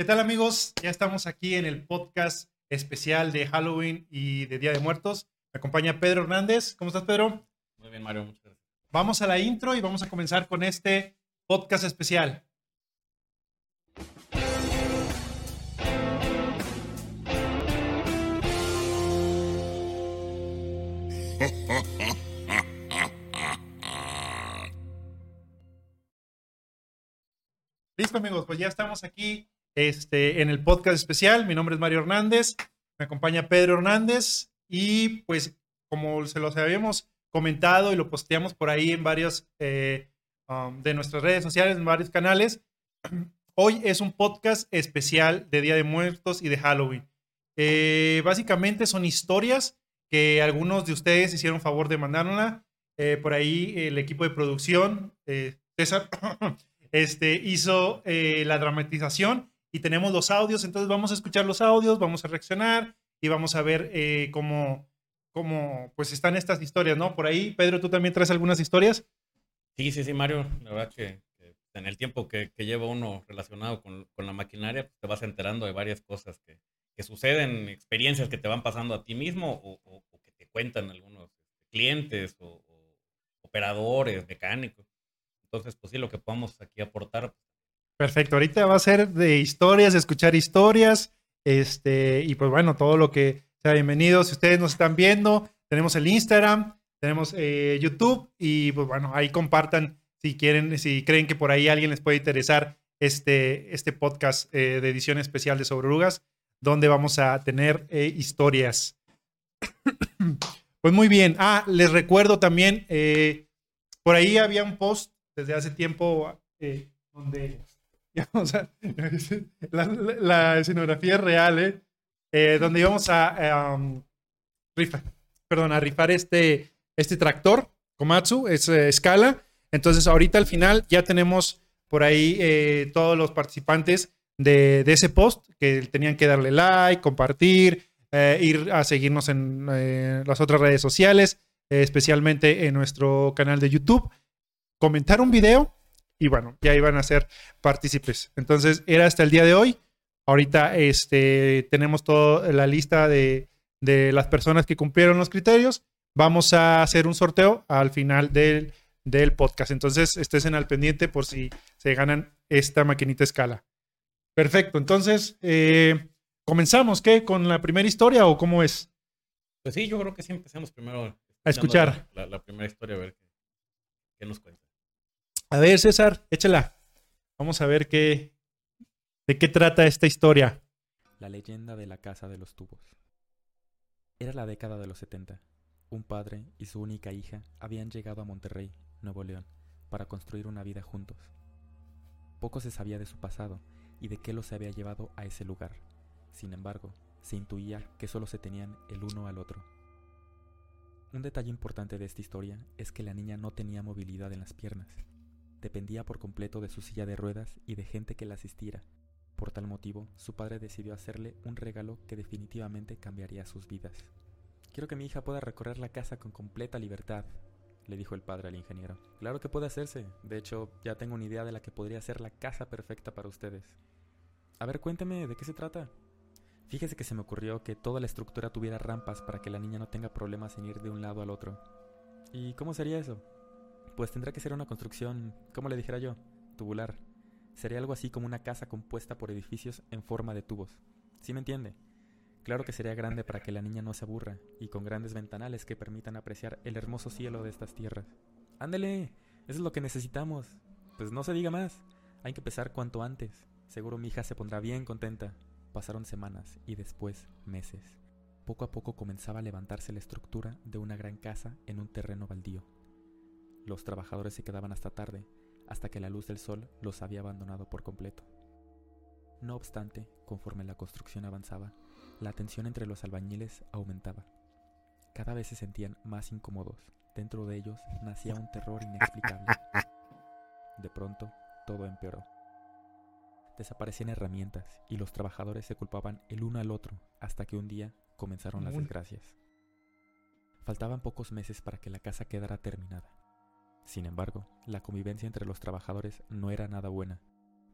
¿Qué tal amigos? Ya estamos aquí en el podcast especial de Halloween y de Día de Muertos. Me acompaña Pedro Hernández. ¿Cómo estás, Pedro? Muy bien, Mario. Muchas gracias. Vamos a la intro y vamos a comenzar con este podcast especial. Listo, amigos, pues ya estamos aquí este, en el podcast especial. Mi nombre es Mario Hernández, me acompaña Pedro Hernández y pues como se los habíamos comentado y lo posteamos por ahí en varios eh, um, de nuestras redes sociales, en varios canales, hoy es un podcast especial de Día de Muertos y de Halloween. Eh, básicamente son historias que algunos de ustedes hicieron favor de mandárnosla. Eh, por ahí el equipo de producción, César, este, hizo la dramatización y tenemos los audios, entonces vamos a escuchar los audios, vamos a reaccionar y vamos a ver eh, cómo, cómo pues están estas historias, ¿no? Por ahí, Pedro, ¿tú también traes algunas historias? Sí, sí, sí, Mario. La verdad que, en el tiempo que, lleva uno relacionado con, la maquinaria, pues, te vas enterando de varias cosas que, suceden, experiencias que te van pasando a ti mismo o, que te cuentan algunos clientes o, operadores, mecánicos. Entonces, pues sí, lo que podamos aquí aportar, Perfecto, ahorita va a ser de historias, escuchar historias, este, y pues bueno, todo lo que sea bienvenido. Si ustedes nos están viendo, tenemos el Instagram, tenemos eh, YouTube, y pues bueno, ahí compartan si quieren, si creen que por ahí alguien les puede interesar este, este podcast eh, de edición especial de Sobrerugas, donde vamos a tener eh, historias. pues muy bien. Ah, les recuerdo también, por ahí había un post desde hace tiempo donde la, escenografía es real, ¿eh? ¿eh? donde íbamos a, um, rifar, rifar este, este tractor, Komatsu, es eh, escala. Entonces, ahorita al final ya tenemos por ahí eh, todos los participantes de, de, ese post que tenían que darle like, compartir, ir a seguirnos en las otras redes sociales, especialmente en nuestro canal de YouTube, comentar un video y bueno, ya iban a ser partícipes. Entonces, era hasta el día de hoy. Ahorita este, tenemos toda la lista de, las personas que cumplieron los criterios. Vamos a hacer un sorteo al final del, podcast. Entonces, estén al pendiente por si se ganan esta maquinita escala. Perfecto. Entonces, eh, ¿comenzamos qué? ¿Con la primera historia o cómo es? Pues sí, yo creo que sí empecemos primero a escuchar la, primera historia, a ver qué nos cuenta. A ver, César, échala. Vamos a ver qué, de qué trata esta historia. La leyenda de la casa de los tubos. Era la década de los 70. Un padre y su única hija habían llegado a Monterrey, Nuevo León, para construir una vida juntos. Poco se sabía de su pasado y de qué los había llevado a ese lugar. Sin embargo, se intuía que solo se tenían el uno al otro. Un detalle importante de esta historia es que la niña no tenía movilidad en las piernas dependía por completo de su silla de ruedas y de gente que la asistiera. Por tal motivo, su padre decidió hacerle un regalo que definitivamente cambiaría sus vidas. Quiero que mi hija pueda recorrer la casa con completa libertad, le dijo el padre al ingeniero. Claro que puede hacerse. De hecho, ya tengo una idea de la que podría ser la casa perfecta para ustedes. A ver, cuénteme, ¿de qué se trata? Fíjese que se me ocurrió que toda la estructura tuviera rampas para que la niña no tenga problemas en ir de un lado al otro. ¿Y cómo sería eso? Pues tendrá que ser una construcción, como le dijera yo, tubular. Sería algo así como una casa compuesta por edificios en forma de tubos. ¿Sí me entiende? Claro que sería grande para que la niña no se aburra, y con grandes ventanales que permitan apreciar el hermoso cielo de estas tierras. Ándele, es lo que necesitamos. Pues no se diga más, hay que empezar cuanto antes. Seguro mi hija se pondrá bien contenta. Pasaron semanas y después meses. Poco a poco comenzaba a levantarse la estructura de una gran casa en un terreno baldío. Los trabajadores se quedaban hasta tarde, hasta que la luz del sol los había abandonado por completo. No obstante, conforme la construcción avanzaba, la tensión entre los albañiles aumentaba. Cada vez se sentían más incómodos. Dentro de ellos nacía un terror inexplicable. De pronto, todo empeoró. Desaparecían herramientas y los trabajadores se culpaban el uno al otro hasta que un día comenzaron las desgracias. Faltaban pocos meses para que la casa quedara terminada. Sin embargo, la convivencia entre los trabajadores no era nada buena.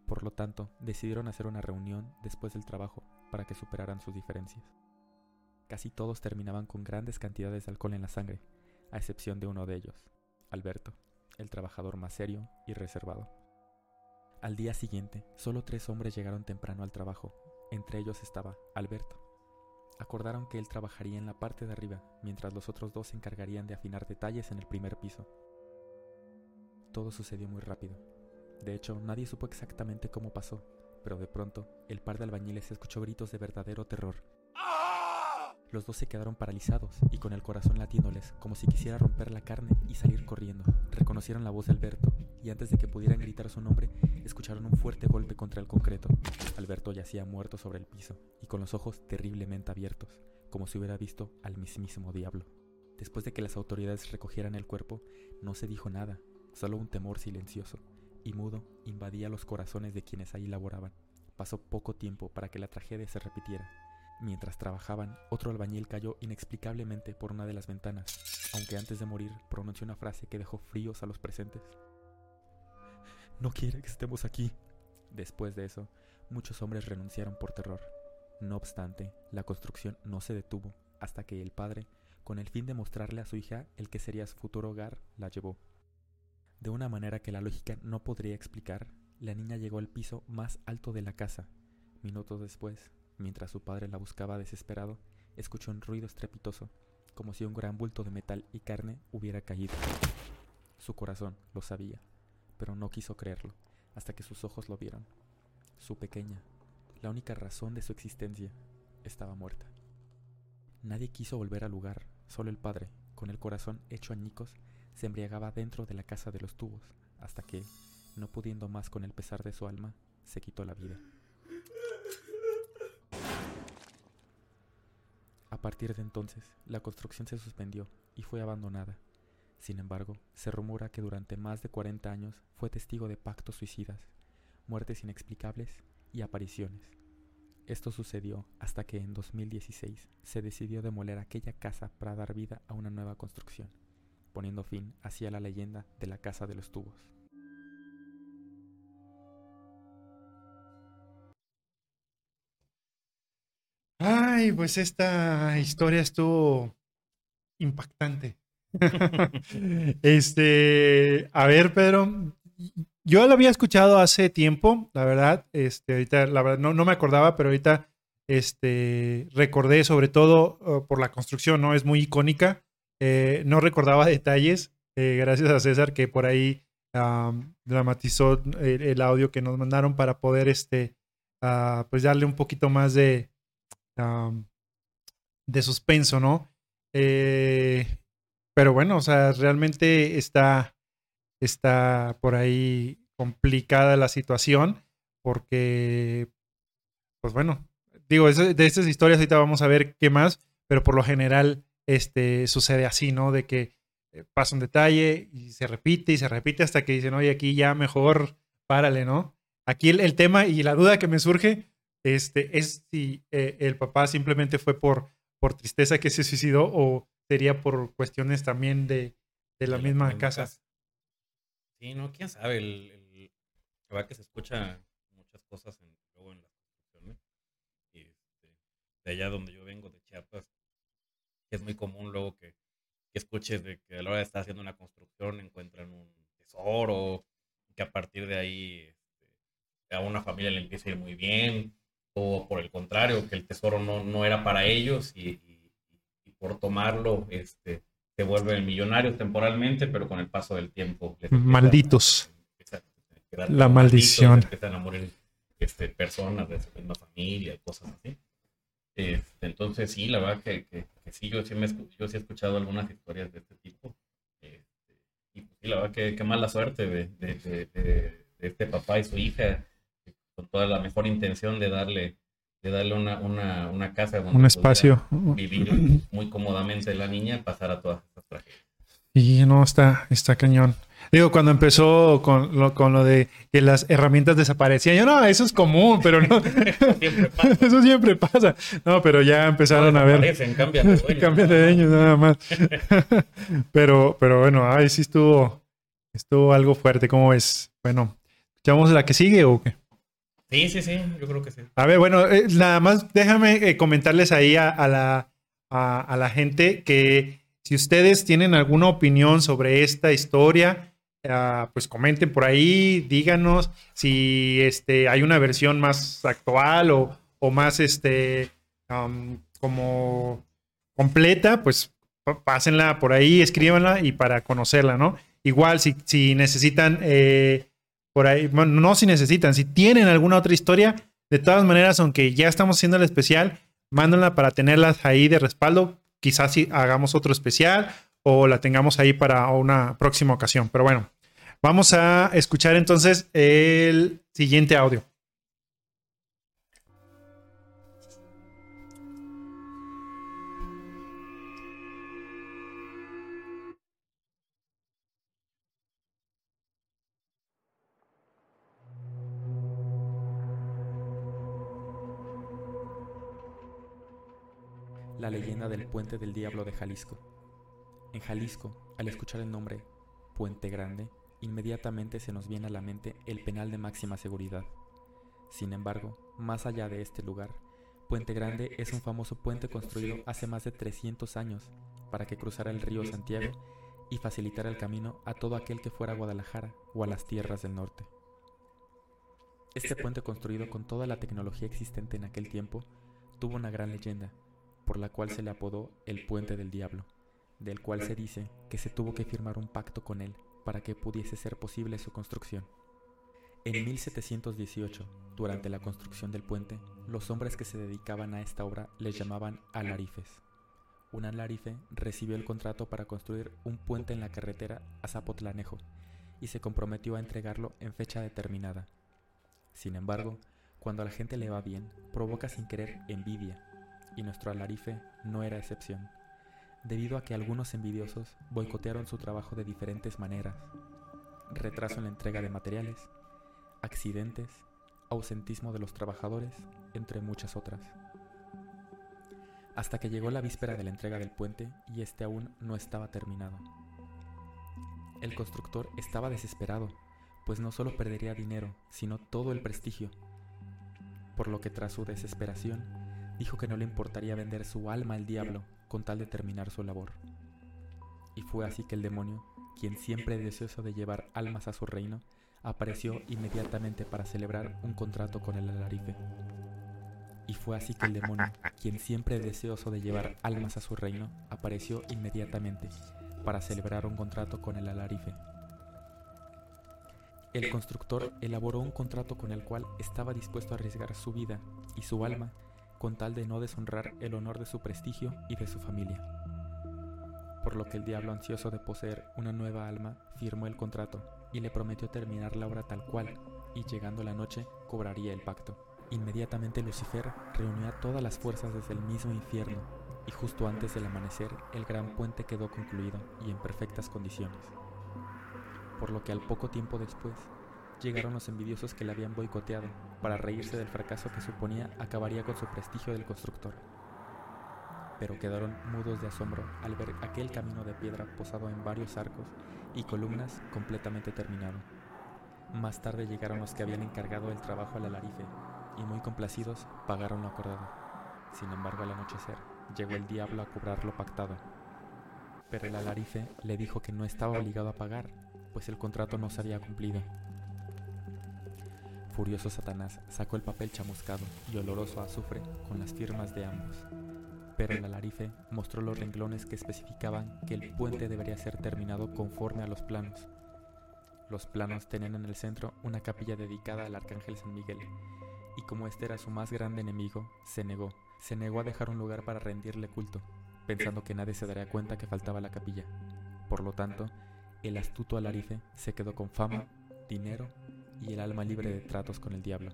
Por lo tanto, decidieron hacer una reunión después del trabajo para que superaran sus diferencias. Casi todos terminaban con grandes cantidades de alcohol en la sangre, a excepción de uno de ellos, Alberto, el trabajador más serio y reservado. Al día siguiente, solo tres hombres llegaron temprano al trabajo, entre ellos estaba Alberto. Acordaron que él trabajaría en la parte de arriba, mientras los otros dos se encargarían de afinar detalles en el primer piso. Todo sucedió muy rápido. De hecho, nadie supo exactamente cómo pasó, pero de pronto, el par de albañiles escuchó gritos de verdadero terror. Los dos se quedaron paralizados y con el corazón latiéndoles, como si quisiera romper la carne y salir corriendo. Reconocieron la voz de Alberto y antes de que pudieran gritar su nombre, escucharon un fuerte golpe contra el concreto. Alberto yacía muerto sobre el piso y con los ojos terriblemente abiertos, como si hubiera visto al mismísimo diablo. Después de que las autoridades recogieran el cuerpo, no se dijo nada, solo un temor silencioso y mudo invadía los corazones de quienes ahí laboraban. Pasó poco tiempo para que la tragedia se repitiera. Mientras trabajaban, otro albañil cayó inexplicablemente por una de las ventanas, aunque antes de morir pronunció una frase que dejó fríos a los presentes. No quiere que estemos aquí. Después de eso, muchos hombres renunciaron por terror. No obstante, la construcción no se detuvo hasta que el padre, con el fin de mostrarle a su hija el que sería su futuro hogar, la llevó. De una manera que la lógica no podría explicar, la niña llegó al piso más alto de la casa. Minutos después, mientras su padre la buscaba desesperado, escuchó un ruido estrepitoso, como si un gran bulto de metal y carne hubiera caído. Su corazón lo sabía, pero no quiso creerlo, hasta que sus ojos lo vieron. Su pequeña, la única razón de su existencia, estaba muerta. Nadie quiso volver al lugar, solo el padre, con el corazón hecho añicos, se embriagaba dentro de la casa de los tubos, hasta que, no pudiendo más con el pesar de su alma, se quitó la vida. A partir de entonces, la construcción se suspendió y fue abandonada. Sin embargo, se rumora que durante más de 40 años fue testigo de pactos suicidas, muertes inexplicables y apariciones. Esto sucedió hasta que en 2016 se decidió demoler aquella casa para dar vida a una nueva construcción poniendo fin hacia la leyenda de la Casa de los Tubos. Ay, pues esta historia estuvo impactante. este, a ver, Pedro, yo la había escuchado hace tiempo, la verdad, este, ahorita, la verdad, no, no me acordaba, pero ahorita, este, recordé sobre todo uh, por la construcción, ¿no? Es muy icónica. Eh, no recordaba detalles, eh, gracias a César que por ahí dramatizó el, audio que nos mandaron para poder este, ah, pues darle un poquito más de, de suspenso, ¿no? Eh, pero bueno, o sea, realmente está, está por ahí complicada la situación porque, pues bueno, digo, de estas historias ahorita vamos a ver qué más, pero por lo general este, sucede así, ¿no? De que eh, pasa un detalle y se repite y se repite hasta que dicen, oye, aquí ya mejor párale, ¿no? Aquí el, tema y la duda que me surge este, es si eh, el papá simplemente fue por, por tristeza que se suicidó o sería por cuestiones también de, de la misma casa. Sí, no, quién sabe. El, el, que se escucha muchas cosas en, luego en las construcciones. Este, de allá donde yo vengo, de Chiapas, es muy común luego que, escuches de que a la hora de estar haciendo una construcción encuentran un tesoro, que a partir de ahí este, a una familia le empieza a ir muy bien, o por el contrario, que el tesoro no, no era para ellos y, por tomarlo este, se vuelven millonarios temporalmente, pero con el paso del tiempo. Malditos. la maldición. Empiezan a morir este, personas de su misma familia, cosas así. Este, entonces, sí, la verdad que, que, sí, yo sí, me, yo sí he escuchado algunas historias de este tipo. Este, y pues, sí, la verdad que qué mala suerte de, de, de, este papá y su hija, con toda la mejor intención de darle, de darle una, una, una casa donde un espacio vivir muy cómodamente la niña, pasar a todas estas tragedias. Y no, está, está cañón. Digo, cuando empezó con lo, con lo de que las herramientas desaparecían, yo no, eso es común, pero no. eso siempre pasa. No, pero ya empezaron a ver. Cambian de cambian de dueños, nada más. pero, pero bueno, ahí sí estuvo, estuvo algo fuerte. ¿Cómo es? Bueno, ¿echamos la que sigue o qué? Sí, sí, sí, yo creo que sí. A ver, bueno, eh, nada más déjame eh, comentarles ahí a, a la, a, a la gente que si ustedes tienen alguna opinión sobre esta historia, ah, pues comenten por ahí, díganos si este, hay una versión más actual o, o más este, como completa, pues pásenla por ahí, escríbanla y para conocerla, ¿no? Igual, si, si necesitan, eh, por ahí, bueno, no si necesitan, si tienen alguna otra historia, de todas maneras, aunque ya estamos haciendo el especial, mándenla para tenerlas ahí de respaldo. Quizás si hagamos otro especial o la tengamos ahí para una próxima ocasión. Pero bueno, vamos a escuchar entonces el siguiente audio. La leyenda del Puente del Diablo de Jalisco. En Jalisco, al escuchar el nombre Puente Grande, inmediatamente se nos viene a la mente el penal de máxima seguridad. Sin embargo, más allá de este lugar, Puente Grande es un famoso puente construido hace más de 300 años para que cruzara el río Santiago y facilitara el camino a todo aquel que fuera a Guadalajara o a las tierras del norte. Este puente construido con toda la tecnología existente en aquel tiempo tuvo una gran leyenda, por la cual se le apodó el Puente del Diablo, del cual se dice que se tuvo que firmar un pacto con él para que pudiese ser posible su construcción. En 1718, durante la construcción del puente, los hombres que se dedicaban a esta obra les llamaban alarifes. Un alarife recibió el contrato para construir un puente en la carretera a Zapotlanejo y se comprometió a entregarlo en fecha determinada. Sin embargo, cuando la gente le va bien, provoca sin querer envidia, y nuestro alarife no era excepción, debido a que algunos envidiosos boicotearon su trabajo de diferentes maneras. Retraso en la entrega de materiales, accidentes, ausentismo de los trabajadores, entre muchas otras. Hasta que llegó la víspera de la entrega del puente y este aún no estaba terminado. El constructor estaba desesperado, pues no solo perdería dinero, sino todo el prestigio. Por lo que tras su desesperación, dijo que no le importaría vender su alma al diablo con tal de terminar su labor. Y fue así que el demonio, quien siempre deseoso de llevar almas a su reino, apareció inmediatamente para celebrar un contrato con el alarife. Y fue así que el demonio, quien siempre deseoso de llevar almas a su reino, apareció inmediatamente para celebrar un contrato con el alarife. El constructor elaboró un contrato con el cual estaba dispuesto a arriesgar su vida y su alma con tal de no deshonrar el honor de su prestigio y de su familia. Por lo que el diablo ansioso de poseer una nueva alma firmó el contrato y le prometió terminar la obra tal cual, y llegando la noche cobraría el pacto. Inmediatamente Lucifer reunió a todas las fuerzas desde el mismo infierno, y justo antes del amanecer el gran puente quedó concluido y en perfectas condiciones. Por lo que al poco tiempo después llegaron los envidiosos que le habían boicoteado para reírse del fracaso que suponía acabaría con su prestigio del constructor. Pero quedaron mudos de asombro al ver aquel camino de piedra posado en varios arcos y columnas completamente terminado. Más tarde llegaron los que habían encargado el trabajo al alarife y muy complacidos pagaron lo acordado. Sin embargo, al anochecer llegó el diablo a cobrar lo pactado. Pero el alarife le dijo que no estaba obligado a pagar, pues el contrato no se había cumplido. Furioso Satanás sacó el papel chamuscado y oloroso a azufre con las firmas de ambos. Pero el alarife mostró los renglones que especificaban que el puente debería ser terminado conforme a los planos. Los planos tenían en el centro una capilla dedicada al arcángel San Miguel, y como este era su más grande enemigo, se negó, se negó a dejar un lugar para rendirle culto, pensando que nadie se daría cuenta que faltaba la capilla. Por lo tanto, el astuto alarife se quedó con fama, dinero y el alma libre de tratos con el diablo.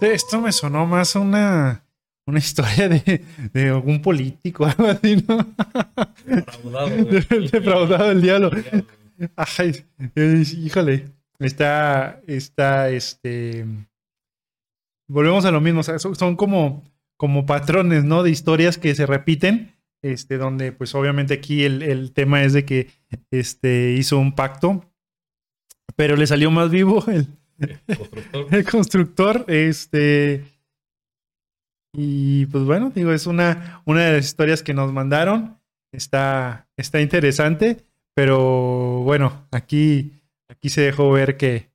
Esto me sonó más a una, una historia de, de algún político, algo así, ¿no? Defraudado. Defraudado el diablo. Ay, híjole. Está, está, este. Volvemos a lo mismo. o sea, son, son como, como patrones, ¿no? De historias que se repiten. Este, donde pues obviamente aquí el, el tema es de que este, hizo un pacto, pero le salió más vivo el, El constructor. el constructor, este. Y pues bueno, digo, es una, una de las historias que nos mandaron. Está, está interesante, pero bueno, aquí, aquí se dejó ver que,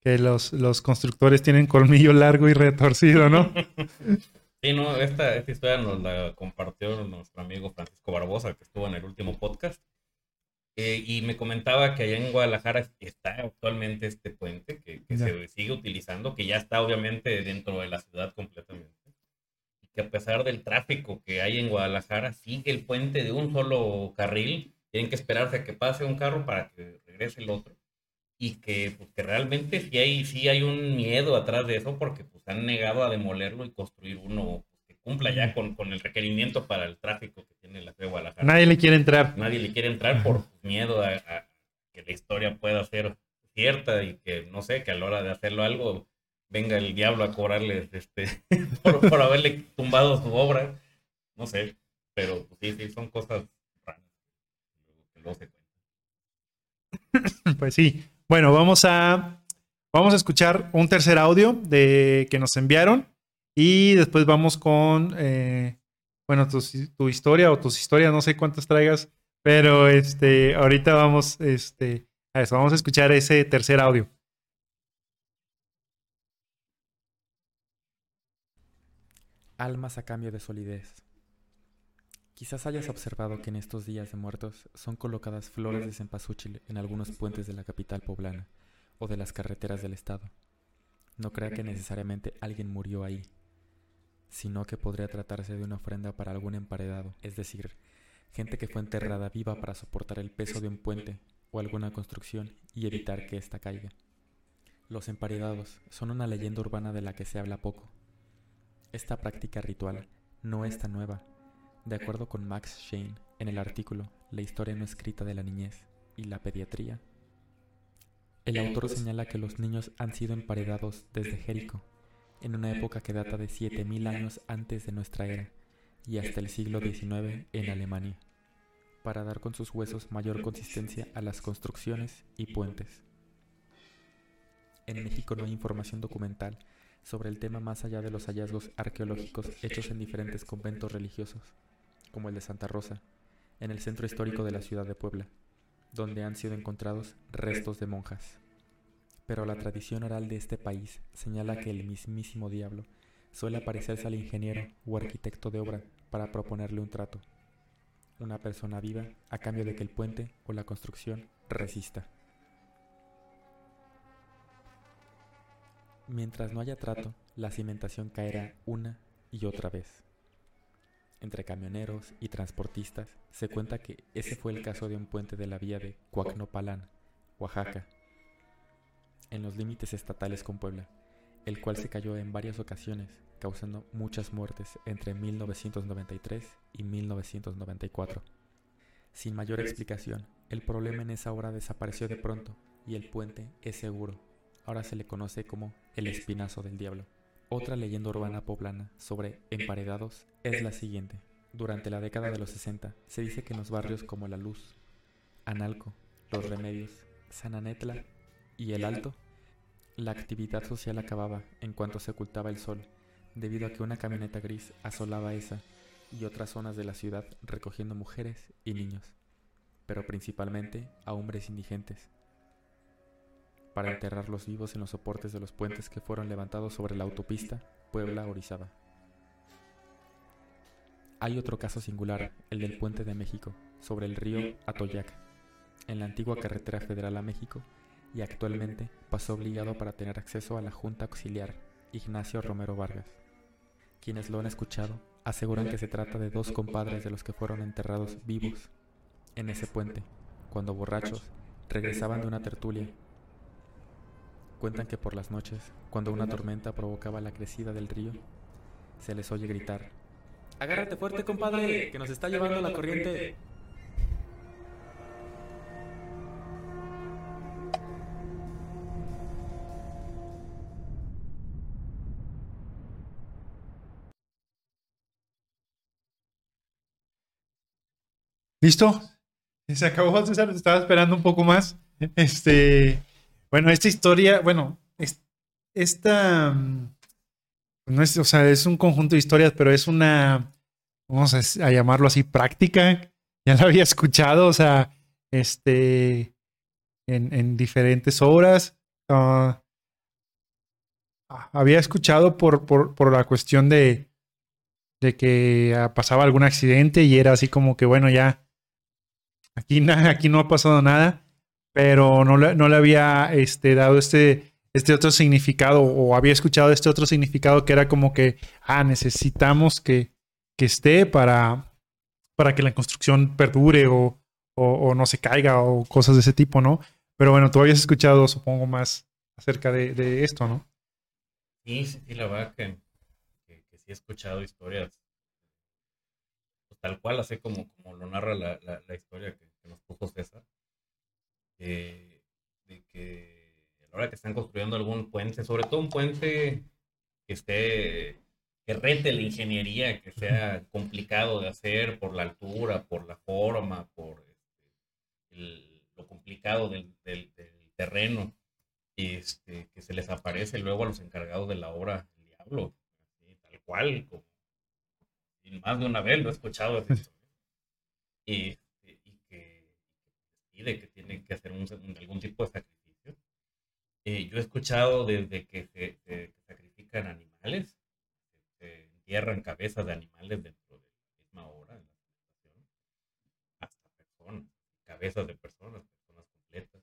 que los, los constructores tienen colmillo largo y retorcido, ¿no? Sí, no, esta, esta historia nos la compartió nuestro amigo Francisco Barbosa, que estuvo en el último podcast. Eh, y me comentaba que allá en Guadalajara está actualmente este puente que, se sigue utilizando, que ya está obviamente dentro de la ciudad completamente. Y que a pesar del tráfico que hay en Guadalajara, sigue el puente de un solo carril. Tienen que esperarse a que pase un carro para que regrese el otro. Y que, pues, que realmente sí hay, sí hay un miedo atrás de eso porque pues, han negado a demolerlo y construir uno que cumpla ya con, con el requerimiento para el tráfico que tiene la ciudad de Guadalajara Nadie le quiere entrar. nadie le quiere entrar por miedo a, a que la historia pueda ser cierta y que, no sé, que a la hora de hacerlo algo venga el diablo a cobrarles este, por, por haberle tumbado su obra. No sé, pero pues, sí, sí, son cosas raras. que luego se cuentan. Pues sí. Bueno, vamos a, vamos a escuchar un tercer audio de, que nos enviaron y después vamos con, eh, bueno, tu, tu historia o tus historias, no sé cuántas traigas, pero este, ahorita vamos este, a eso, vamos a escuchar ese tercer audio. Almas a cambio de solidez. Quizás hayas observado que en estos días de muertos son colocadas flores de cempasúchil en algunos puentes de la capital poblana o de las carreteras del estado. No crea que necesariamente alguien murió ahí, sino que podría tratarse de una ofrenda para algún emparedado, es decir, gente que fue enterrada viva para soportar el peso de un puente o alguna construcción y evitar que ésta caiga. Los emparedados son una leyenda urbana de la que se habla poco. Esta práctica ritual no es tan nueva. De acuerdo con Max Shane en el artículo La historia no escrita de la niñez y la pediatría, el autor señala que los niños han sido emparedados desde Jerico, en una época que data de 7000 años antes de nuestra era y hasta el siglo XIX en Alemania, para dar con sus huesos mayor consistencia a las construcciones y puentes. En México no hay información documental sobre el tema más allá de los hallazgos arqueológicos hechos en diferentes conventos religiosos, como el de Santa Rosa, en el centro histórico de la ciudad de Puebla, donde han sido encontrados restos de monjas. Pero la tradición oral de este país señala que el mismísimo diablo suele aparecerse al ingeniero o arquitecto de obra para proponerle un trato, una persona viva a cambio de que el puente o la construcción resista. Mientras no haya trato, la cimentación caerá una y otra vez. Entre camioneros y transportistas se cuenta que ese fue el caso de un puente de la vía de Cuacnopalán, Oaxaca, en los límites estatales con Puebla, el cual se cayó en varias ocasiones, causando muchas muertes entre 1993 y 1994. Sin mayor explicación, el problema en esa hora desapareció de pronto y el puente es seguro. Ahora se le conoce como el espinazo del diablo. Otra leyenda urbana poblana sobre emparedados es la siguiente. Durante la década de los 60 se dice que en los barrios como La Luz, Analco, Los Remedios, San Anetla y El Alto, la actividad social acababa en cuanto se ocultaba el sol, debido a que una camioneta gris asolaba esa y otras zonas de la ciudad recogiendo mujeres y niños, pero principalmente a hombres indigentes, para enterrarlos vivos en los soportes de los puentes que fueron levantados sobre la autopista Puebla-Orizaba. Hay otro caso singular, el del puente de México, sobre el río Atoyac, en la antigua carretera federal a México, y actualmente pasó obligado para tener acceso a la Junta Auxiliar Ignacio Romero Vargas. Quienes lo han escuchado aseguran que se trata de dos compadres de los que fueron enterrados vivos en ese puente, cuando borrachos regresaban de una tertulia. Cuentan que por las noches, cuando una tormenta provocaba la crecida del río, se les oye gritar, Agárrate fuerte, compadre, que nos está llevando la corriente. ¿Listo? Se acabó, César. Estaba esperando un poco más. Este. Bueno, esta historia, bueno, esta. Mm, no es, o sea, es un conjunto de historias, pero es una. Vamos a, llamarlo así, práctica. Ya la había escuchado, o sea, este. En, en diferentes obras. Ah, había escuchado por, por, por la cuestión de, de que ah, pasaba algún accidente y era así como que, bueno, ya, aquí, aquí no ha pasado nada, pero no le, no le había este, dado este, este otro significado o había escuchado este otro significado que era como que, ah, necesitamos que, que esté para, para que la construcción perdure o, o, no se caiga o cosas de ese tipo, ¿no? Pero bueno, tú habías escuchado, supongo, más acerca de, de esto, ¿no? Sí, sí, la verdad que, que, sí he escuchado historias pues, tal cual, así como, como lo narra la, la, historia que, nos puso César, de que a la hora que están construyendo algún puente, sobre todo un puente que esté, que rete la ingeniería, que sea complicado de hacer por la altura, por la forma, por este, lo complicado del, del terreno, este, que se les aparece luego a los encargados de la obra el diablo, tal cual, como, y más de una vez lo he escuchado y, y que pide que tienen que hacer un, algún tipo de sacrificio. Eh, yo he escuchado desde que se, sacrifican animales, se entierran cabezas de animales dentro de la misma obra, hasta personas, cabezas de personas, personas completas.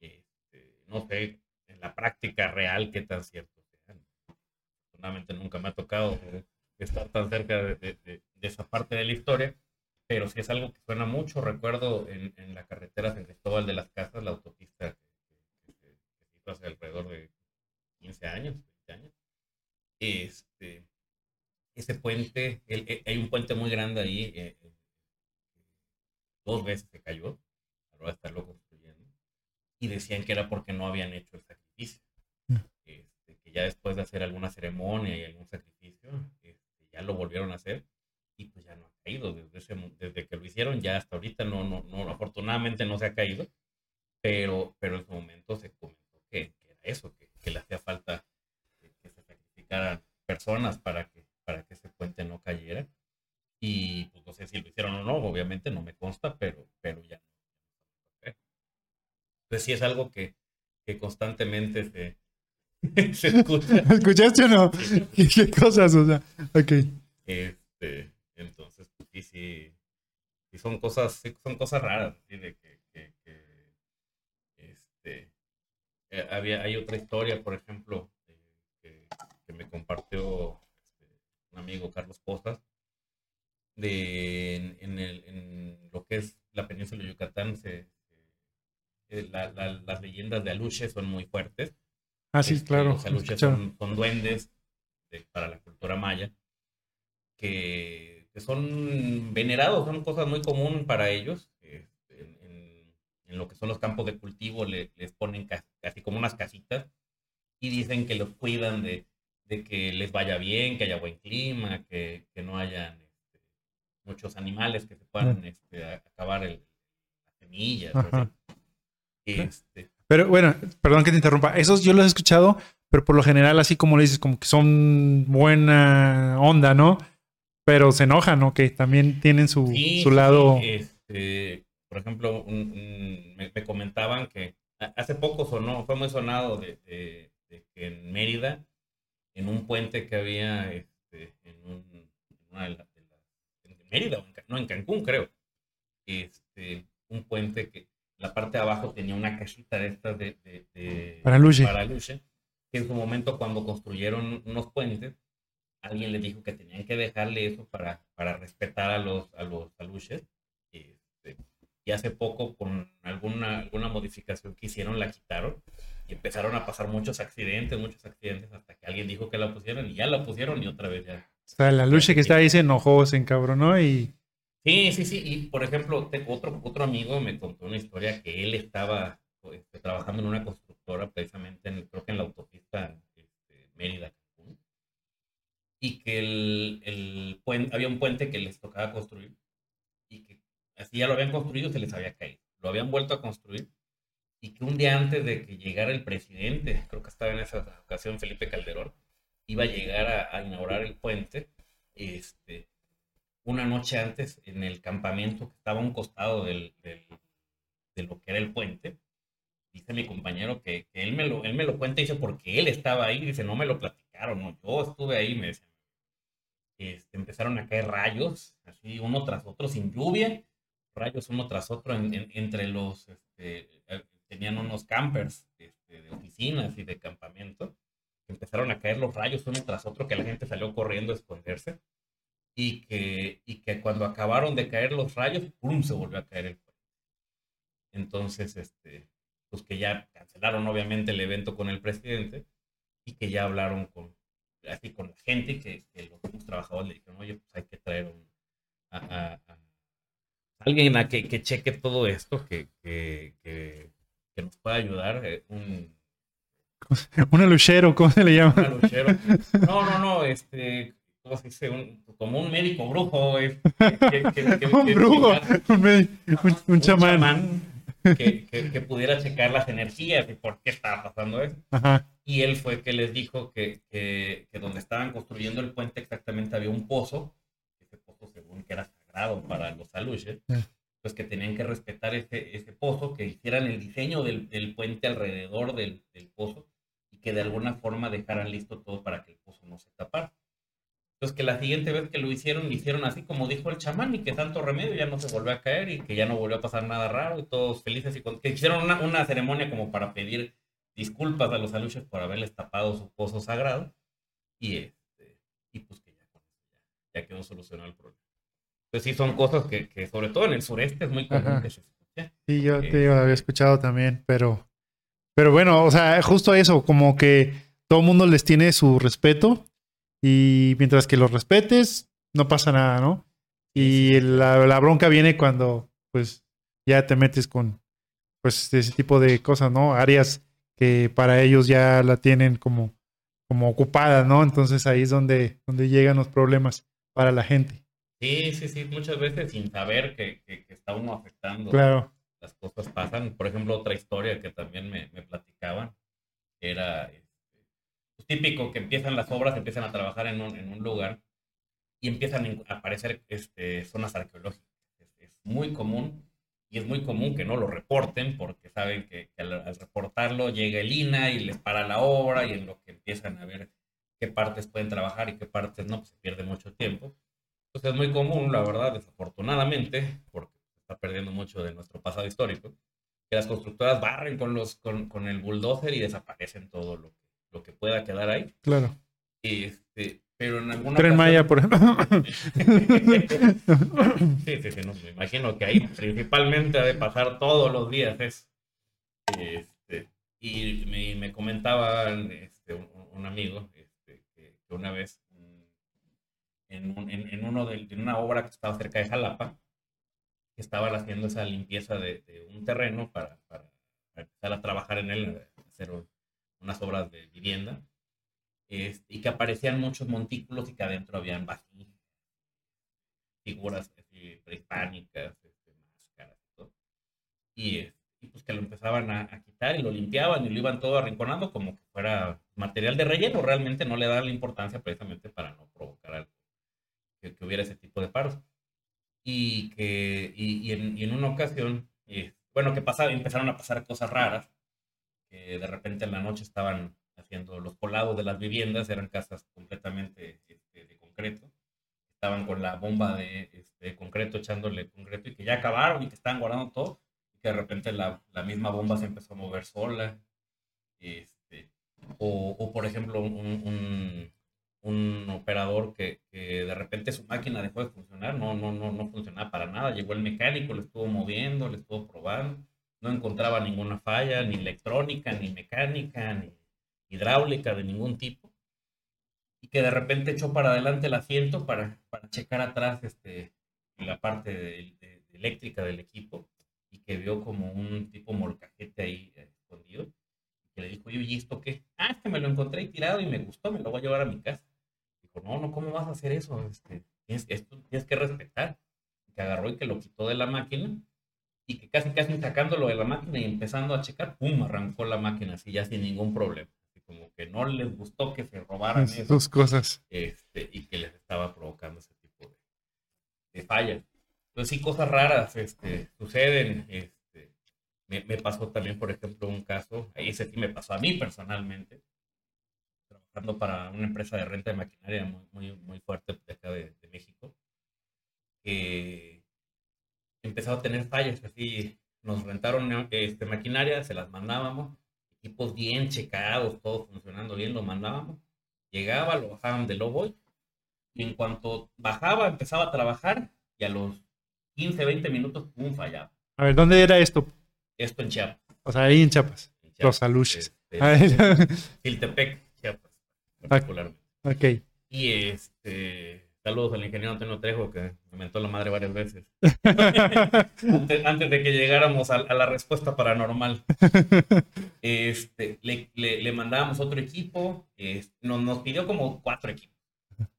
Este, no sé la práctica real qué tan cierto sea. Afortunadamente nunca me ha tocado estar tan cerca de, esa parte de la historia, pero sí es algo que suena mucho. Recuerdo en, en la carretera San Cristóbal de las Casas, la autopista que, se hizo hace alrededor de 15 años, 20 años. Este, ese puente, el, hay un puente muy grande ahí, eh, eh, dos veces se cayó, ahora está loco y decían que era porque no habían hecho el sacrificio. Mm. Este, que ya después de hacer alguna ceremonia y algún sacrificio, este, ya lo volvieron a hacer y pues ya no ha caído. Desde, desde que lo hicieron ya hasta ahorita no, no, no, afortunadamente no se ha caído, pero, pero en su momento se comentó que, era eso, que, que, le hacía falta que, se sacrificaran personas para que, para que ese puente no cayera. Y pues no sé si lo hicieron o no, obviamente no me consta, pero, pero ya entonces sí es algo que, que constantemente se, se escucha. ¿Escuchaste o no? ¿Qué, cosas? O sea, ok. Este, sí, sí, sí son cosas, son cosas raras, de que, que, que este, eh, había, hay otra historia, por ejemplo, eh, que, me compartió este, un amigo Carlos Postas, de en, en, el, en lo que es la península de Yucatán se, eh, las leyendas de Aluche son muy fuertes. Ah, sí, este, claro. Los Aluches son, duendes para la cultura maya que, son venerados, son cosas muy comunes para ellos. Este, en, lo que son los campos de cultivo les ponen casi, como unas casitas y dicen que los cuidan de, que les vaya bien, que haya buen clima, que, no hayan este, muchos animales que se puedan acabar el, las semillas. Este. Pero bueno, perdón que te interrumpa. Esos yo los he escuchado, pero por lo general, así como le dices, como que son buena onda, ¿no? Pero se enojan, ¿no? Que también tienen su, su lado. Este, por ejemplo, me, comentaban que hace poco sonó, fue muy sonado de, que en Mérida, en un puente que había este, en, un, una de las, en Mérida, no, en Cancún, creo. Este, un puente que la parte de abajo tenía una cajita de estas de, de, para luche. Para luche. Que en su momento cuando construyeron unos puentes, alguien les dijo que tenían que dejarle eso para, para respetar a los, a los aluches. Este, y hace poco, con alguna, alguna modificación que hicieron, la quitaron y empezaron a pasar muchos accidentes, muchos accidentes, hasta que alguien dijo que la pusieron y ya la pusieron y otra vez ya. O sea, la luche que está ahí se enojó, se encabronó y Sí, sí, sí. Y por ejemplo, otro, otro amigo me contó una historia que él estaba este, trabajando en una constructora precisamente, en, creo que en la autopista este, Mérida, y que el, el había un puente que les tocaba construir y que así ya lo habían construido, se les había caído. Lo habían vuelto a construir y que un día antes de que llegara el presidente, creo que estaba en esa ocasión Felipe Calderón, iba a llegar a, inaugurar el puente, este, una noche antes en el campamento que estaba a un costado del, del, de lo que era el puente, dice mi compañero que, que, él, me lo, él me lo cuenta, dice, porque él estaba ahí, dice, no me lo platicaron, no, yo estuve ahí, me dice, este, empezaron a caer rayos, así uno tras otro, sin lluvia, rayos uno tras otro entre los, este, eh, tenían unos campers este, de oficinas y de campamento, empezaron a caer los rayos uno tras otro, que la gente salió corriendo a esconderse, y que, y que cuando acabaron de caer los rayos, ¡pum! se volvió a caer el puente. Entonces, este, pues que ya cancelaron obviamente el evento con el presidente y que ya hablaron con, así con la gente que, que los trabajadores le dijeron, oye, pues hay que traer a, alguien a que, que, cheque todo esto, que, que, que, nos pueda ayudar. Eh, un, un luchero, ¿cómo se le llama? No, no, no, este, ¿cómo se dice? Un, como un médico brujo. un brujo, un, un, chamán que, que, pudiera checar las energías y por qué estaba pasando eso. Y él fue que les dijo que, que, donde estaban construyendo el puente exactamente había un pozo, ese pozo según que era sagrado para los aluches, pues que tenían que respetar ese, ese pozo, que hicieran el diseño del, del puente alrededor del, del pozo y que de alguna forma dejaran listo todo para que el pozo no se tapara. Entonces que la siguiente vez que lo hicieron, lo hicieron así como dijo el chamán y que tanto remedio ya no se volvió a caer y que ya no volvió a pasar nada raro y todos felices y que hicieron una, una, ceremonia como para pedir disculpas a los aluches por haberles tapado su pozo sagrado y, este, y pues que ya, ya, quedó solucionado el problema. Pues sí, son cosas que, que sobre todo en el sureste es muy común que se. Sí, yo te digo, había escuchado también, pero, pero bueno, o sea, justo eso, como que todo el mundo les tiene su respeto y mientras que los respetes, no pasa nada, ¿no? Y la, bronca viene cuando, pues, ya te metes con, pues, ese tipo de cosas, ¿no? Áreas que para ellos ya la tienen como, como ocupada, ¿no? Entonces ahí es donde, donde llegan los problemas para la gente. Sí, sí, sí, muchas veces sin saber que, que, está uno afectando. Claro. Las cosas pasan. Por ejemplo, otra historia que también me, me platicaban era típico que empiezan las obras, empiezan a trabajar en un, en un lugar y empiezan a aparecer este, zonas arqueológicas. Es, muy común y es muy común que no lo reporten porque saben que, al, reportarlo llega el INA y les para la obra y en lo que empiezan a ver qué partes pueden trabajar y qué partes no, pues se pierde mucho tiempo. Entonces es muy común, la verdad, desafortunadamente, porque se está perdiendo mucho de nuestro pasado histórico, que las constructoras barren con, los, con, con el bulldozer y desaparecen todo lo que lo que pueda quedar ahí. Claro. Este, pero en alguna Tren Maya, por ejemplo. sí, sí, sí, no, me imagino que ahí principalmente ha de pasar todos los días eso. Este, y me, me comentaba este, un, amigo este, que, una vez en, un, en, en uno de, en una obra que estaba cerca de Jalapa, que estaban haciendo esa limpieza de, de un terreno para, para, empezar a trabajar en él, hacer unas obras de vivienda, este, y que aparecían muchos montículos y que adentro habían vasijas, figuras prehispánicas, este, máscaras y todo. Y, pues que lo empezaban a, quitar y lo limpiaban y lo iban todo arrinconando como que fuera material de relleno. Realmente no le daban la importancia precisamente para no provocar algo, que, hubiera ese tipo de paros. Y que y, en, y en, una ocasión, eh, bueno, que pasaba, empezaron a pasar cosas raras que de repente en la noche estaban haciendo. Los colados de las viviendas, eran casas completamente este, de concreto, estaban con la bomba de este, concreto echándole concreto y que ya acabaron y que estaban guardando todo, y que de repente la, la misma bomba se empezó a mover sola. Este, o, o, por ejemplo, un, un, un operador que, que, de repente su máquina dejó de funcionar, no, no, no, no funcionaba para nada, llegó el mecánico, le estuvo moviendo, le estuvo probando. No encontraba ninguna falla, ni electrónica, ni mecánica, ni hidráulica de ningún tipo. Y que de repente echó para adelante el asiento para, checar atrás este, la parte de, eléctrica del equipo y que vio como un tipo molcajete ahí escondido. Y que le dijo, oye, ¿y esto qué? Ah, es que me lo encontré tirado y me gustó, me lo voy a llevar a mi casa. Dijo, no, no, ¿cómo vas a hacer eso? Este, tienes, esto tienes que respetar que agarró y que lo quitó de la máquina y que casi casi sacándolo de la máquina y empezando a checar, pum, arrancó la máquina así ya sin ningún problema. Como que no les gustó que se robaran Esas eso cosas. este, y que les estaba provocando ese tipo de, de fallas. Entonces sí, cosas raras este, suceden. Este, me, me pasó también, por ejemplo, un caso, ahí ese sí me pasó a mí personalmente, trabajando para una empresa de renta de maquinaria muy, muy, muy fuerte de acá de, de México, que empezaba a tener fallas, así nos rentaron este, maquinaria, se las mandábamos, equipos bien checados, todo funcionando bien, lo mandábamos, llegaba, lo bajaban de Lowboy, y en cuanto bajaba, empezaba a trabajar, y a los 15, 20 minutos, pum, fallaba. A ver, ¿dónde era esto? Esto en Chiapas. O sea, ahí en Chiapas. en Chiapas, Los aluches. este, A ver, Chiltepec, Chiapas, particularmente. ok. Y este, saludos al ingeniero Antonio Trejo, que me mentó la madre varias veces. antes, antes de que llegáramos a, a la respuesta paranormal. Este, le, le, le mandábamos otro equipo, este, nos, nos pidió como cuatro equipos.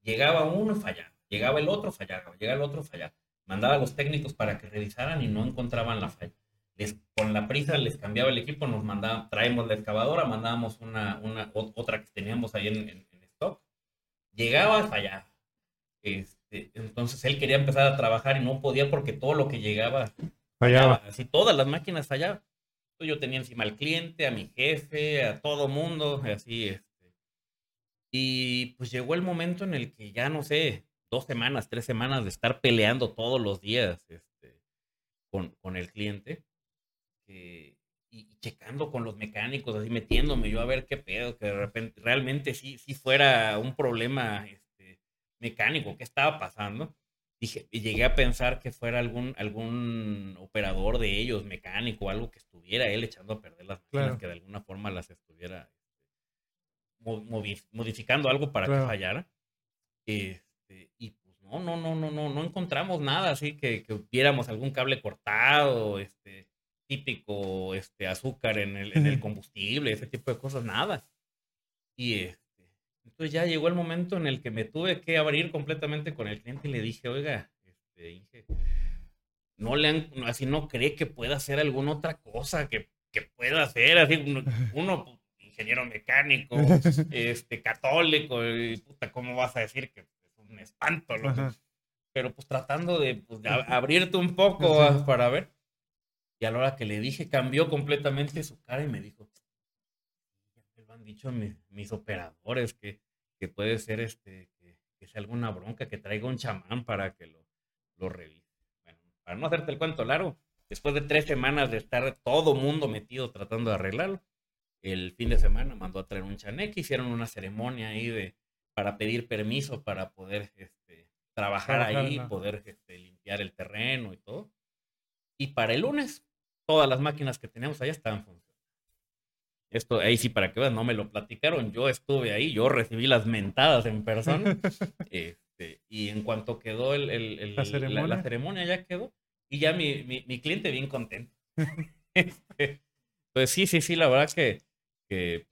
Llegaba uno, fallaba. Llegaba el otro, fallaba. Llegaba el otro, fallaba. Mandaba a los técnicos para que revisaran y no encontraban la falla. Les, con la prisa les cambiaba el equipo, nos mandaban, traemos la excavadora, mandábamos una, una, otra que teníamos ahí en, en- en stock. Llegaba, fallaba. Este, entonces él quería empezar a trabajar y no podía porque todo lo que llegaba Fallaba. Así todas las máquinas fallaban. Yo tenía encima al cliente, a mi jefe, a todo mundo, así. Este. Y pues llegó el momento en el que ya no sé, dos semanas, tres semanas de estar peleando todos los días este, con, con el cliente que- y, checando con los mecánicos, así metiéndome yo a ver qué pedo, que de repente realmente sí, sí fuera un problema mecánico, qué estaba pasando dije, y llegué a pensar que fuera algún, algún operador de ellos, mecánico, algo que estuviera él echando a perder las máquinas, Claro. que de alguna forma las estuviera este, modificando algo para Claro. que fallara. Este, y pues no, no, no, no, no, no encontramos nada así que, que viéramos algún cable cortado, este, típico, este, azúcar en el, en el combustible, ese tipo de cosas, nada. Y entonces ya llegó el momento en el que me tuve que abrir completamente con el cliente y le dije, oiga, este, Inge, no le han, así no cree que pueda hacer alguna otra cosa que, que pueda hacer, así uno, uno, pues, ingeniero mecánico, este, católico, y puta, ¿cómo vas a decir que es un espanto? lo que-?" Ajá. Pero pues tratando de pues, de abrirte un poco Ajá. ah, para ver. Y a la hora que le dije, cambió completamente su cara y me dijo, ya me lo han dicho mis, mis operadores, que, que puede ser este, que, que sea alguna bronca, que traiga un chamán para que lo, lo revise. Bueno, para no hacerte el cuento largo, después de tres semanas de estar todo mundo metido tratando de arreglarlo, el fin de semana mandó a traer un chaneque, hicieron una ceremonia ahí de, para pedir permiso para poder este, trabajar ahí, ¿no? poder este, limpiar el terreno y todo. Y para el lunes, todas las máquinas que teníamos allá estaban funcionando. Esto ahí sí, para que veas, no me lo platicaron. Yo estuve ahí, yo recibí las mentadas en persona. este, y en cuanto quedó el, el- el- La ceremonia. la ceremonia, ya quedó. Y ya mi, mi, mi cliente bien contento. Este, pues sí, sí, sí, la verdad que. que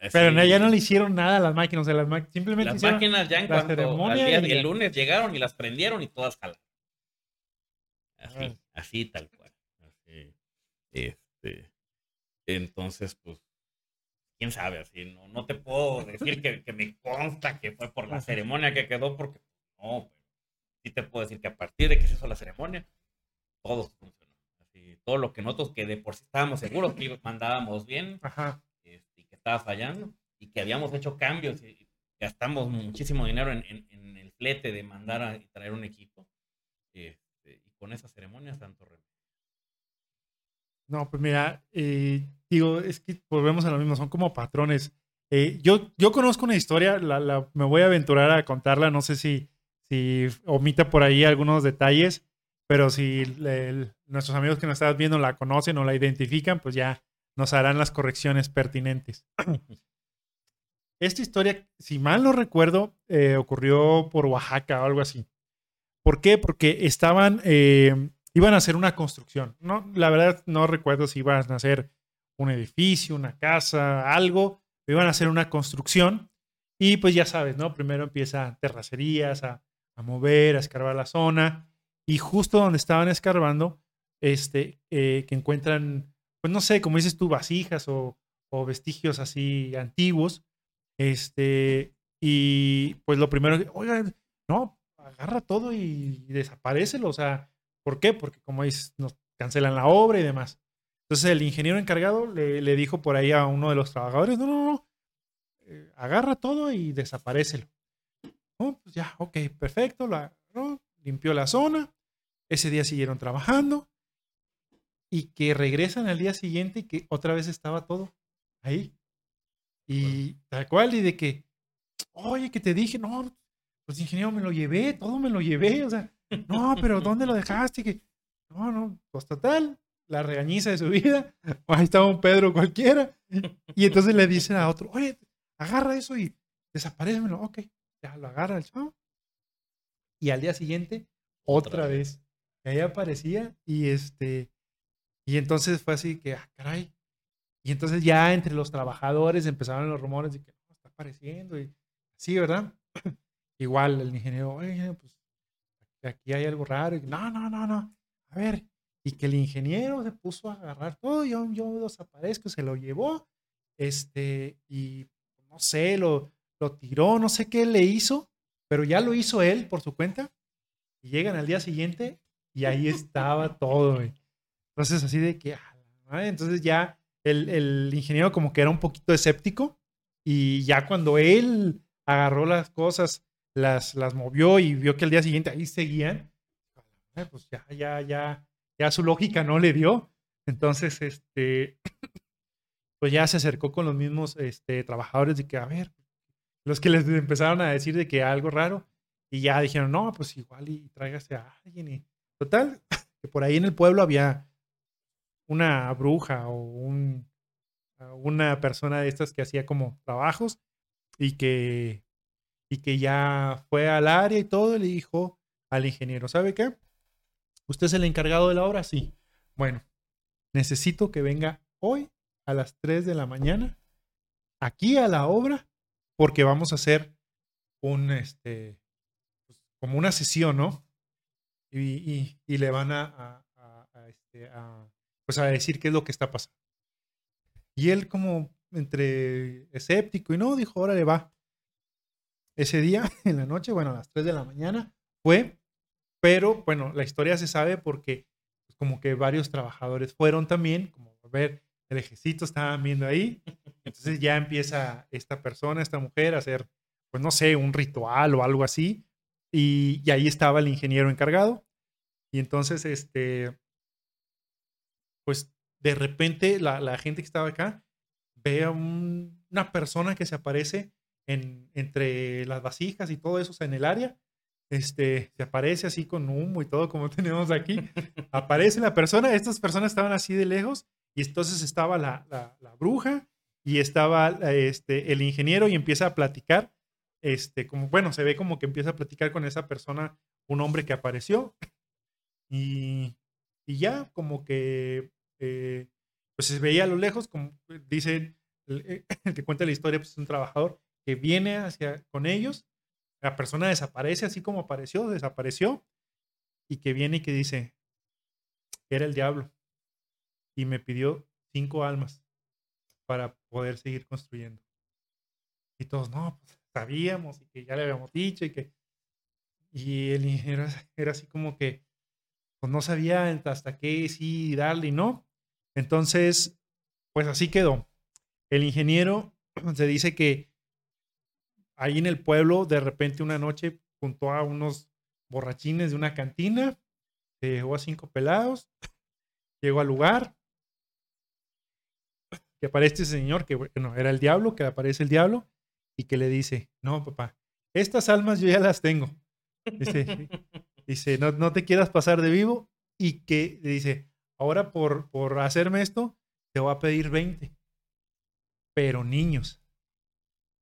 pues, Pero no, ya no le hicieron nada a las máquinas. O sea, las ma- simplemente las hicieron. máquinas ya en la ceremonia día- y el lunes llegaron y las prendieron y todas jalaron. Así, así tal cual. Así, este, entonces, pues, quién sabe, así, no, no te puedo decir que, que me consta que fue por la ceremonia que quedó, porque no, pero sí te puedo decir que a partir de que se hizo la ceremonia, todo funcionó. Así, todo lo que nosotros que de por sí estábamos seguros que mandábamos bien, Ajá. este, y que estaba fallando y que habíamos hecho cambios y gastamos muchísimo dinero en, en- en el flete de mandar a y traer un equipo. este, y con esa ceremonia, tanto. No, pues mira, eh, digo, es que volvemos a lo mismo, son como patrones. Eh, yo, yo conozco una historia, la, la- me voy a aventurar a contarla, no sé si, si omita por ahí algunos detalles, pero si el- nuestros amigos que nos están viendo la conocen o la identifican, pues ya nos harán las correcciones pertinentes. Esta historia, si mal no recuerdo, eh, ocurrió por Oaxaca o algo así. ¿Por qué? Porque estaban, eh, iban a hacer una construcción. No, la verdad no recuerdo si iban a hacer un edificio, una casa, algo. Iban a hacer una construcción y pues ya sabes, ¿no? Primero empieza terracerías a, mover, a escarbar la zona y justo donde estaban escarbando, este, eh, que encuentran, pues no sé, como dices tú, vasijas o, vestigios así antiguos, este, y pues lo primero, oigan, no, agarra todo y, desaparecelo, o sea, ¿por qué? Porque como dices, nos cancelan la obra y demás. Entonces el ingeniero encargado le, le dijo por ahí a uno de los trabajadores, no, no, no, eh, agarra todo y desaparecelo. Oh, pues ya, ok, perfecto, lo agarró, limpió la zona, ese día siguieron trabajando y que regresan al día siguiente y que otra vez estaba todo ahí. Y tal cual, y de que, oye, que te dije, no, pues ingeniero, me lo llevé, todo me lo llevé, o sea, no, pero ¿dónde lo dejaste? Que, no, no, pues total, la regañiza de su vida, ahí estaba un Pedro cualquiera, y entonces le dicen a otro, oye, agarra eso y desaparecemelo, ok, ya lo agarra el chavo, y al día siguiente, otra, vez, ahí aparecía, y este, y entonces fue así que, ah, caray, y entonces ya entre los trabajadores empezaron los rumores de que no, está apareciendo, y sí, ¿verdad? Igual el ingeniero, oye, pues aquí hay algo raro. Y, no, no, no, no. A ver, y que el ingeniero se puso a agarrar todo, yo, yo desaparezco, se lo llevó, este, y no sé, lo, lo tiró, no sé qué le hizo, pero ya lo hizo él por su cuenta. Y llegan al día siguiente y ahí estaba todo. Entonces, así de que, entonces ya el, el ingeniero como que era un poquito escéptico y ya cuando él agarró las cosas las, las movió y vio que al día siguiente ahí seguían, pues ya, ya, ya, ya su lógica no le dio. Entonces, este, pues ya se acercó con los mismos este, trabajadores de que, a ver, los que les empezaron a decir de que algo raro, y ya dijeron, no, pues igual y tráigase a alguien. Total, que por ahí en el pueblo había una bruja o un, una persona de estas que hacía como trabajos y que y que ya fue al área y todo, le dijo al ingeniero, ¿sabe qué? ¿Usted es el encargado de la obra? Sí. Bueno, necesito que venga hoy a las 3 de la mañana aquí a la obra porque vamos a hacer un, este, pues, como una sesión, ¿no? Y, y, le van a, a, este, a, pues a decir qué es lo que está pasando. Y él como entre escéptico y no, dijo, órale, va ese día, en la noche, bueno, a las 3 de la mañana, fue, pero bueno, la historia se sabe porque pues, como que varios trabajadores fueron también, como a ver, el ejército estaban viendo ahí, entonces ya empieza esta persona, esta mujer a hacer, pues no sé, un ritual o algo así, y, y ahí estaba el ingeniero encargado, y entonces, este, pues de repente la, la gente que estaba acá ve a un, una persona que se aparece en, entre las vasijas y todo eso, en el área, este, se aparece así con humo y todo como tenemos aquí. aparece la persona, estas personas estaban así de lejos y entonces estaba la, la, bruja y estaba este, el ingeniero y empieza a platicar, este, como, bueno, se ve como que empieza a platicar con esa persona, un hombre que apareció y, y ya como que, eh, pues se veía a lo lejos, como dice el, el, que cuenta la historia, pues es un trabajador, que viene hacia con ellos, la persona desaparece así como apareció, desapareció, y que viene y que dice, era el diablo, y me pidió cinco almas para poder seguir construyendo. Y todos, no, pues sabíamos y que ya le habíamos dicho y que... Y el ingeniero era así como que, pues no sabía hasta qué sí darle y no. Entonces, pues así quedó. El ingeniero se dice que ahí en el pueblo, de repente una noche, junto a unos borrachines de una cantina, se llevó a cinco pelados, llegó al lugar, que aparece ese señor, que bueno, era el diablo, que aparece el diablo, y que le dice, no, papá, estas almas yo ya las tengo. Dice, dice no, no te quieras pasar de vivo, y que dice, ahora por, por hacerme esto, te voy a pedir 20, pero niños.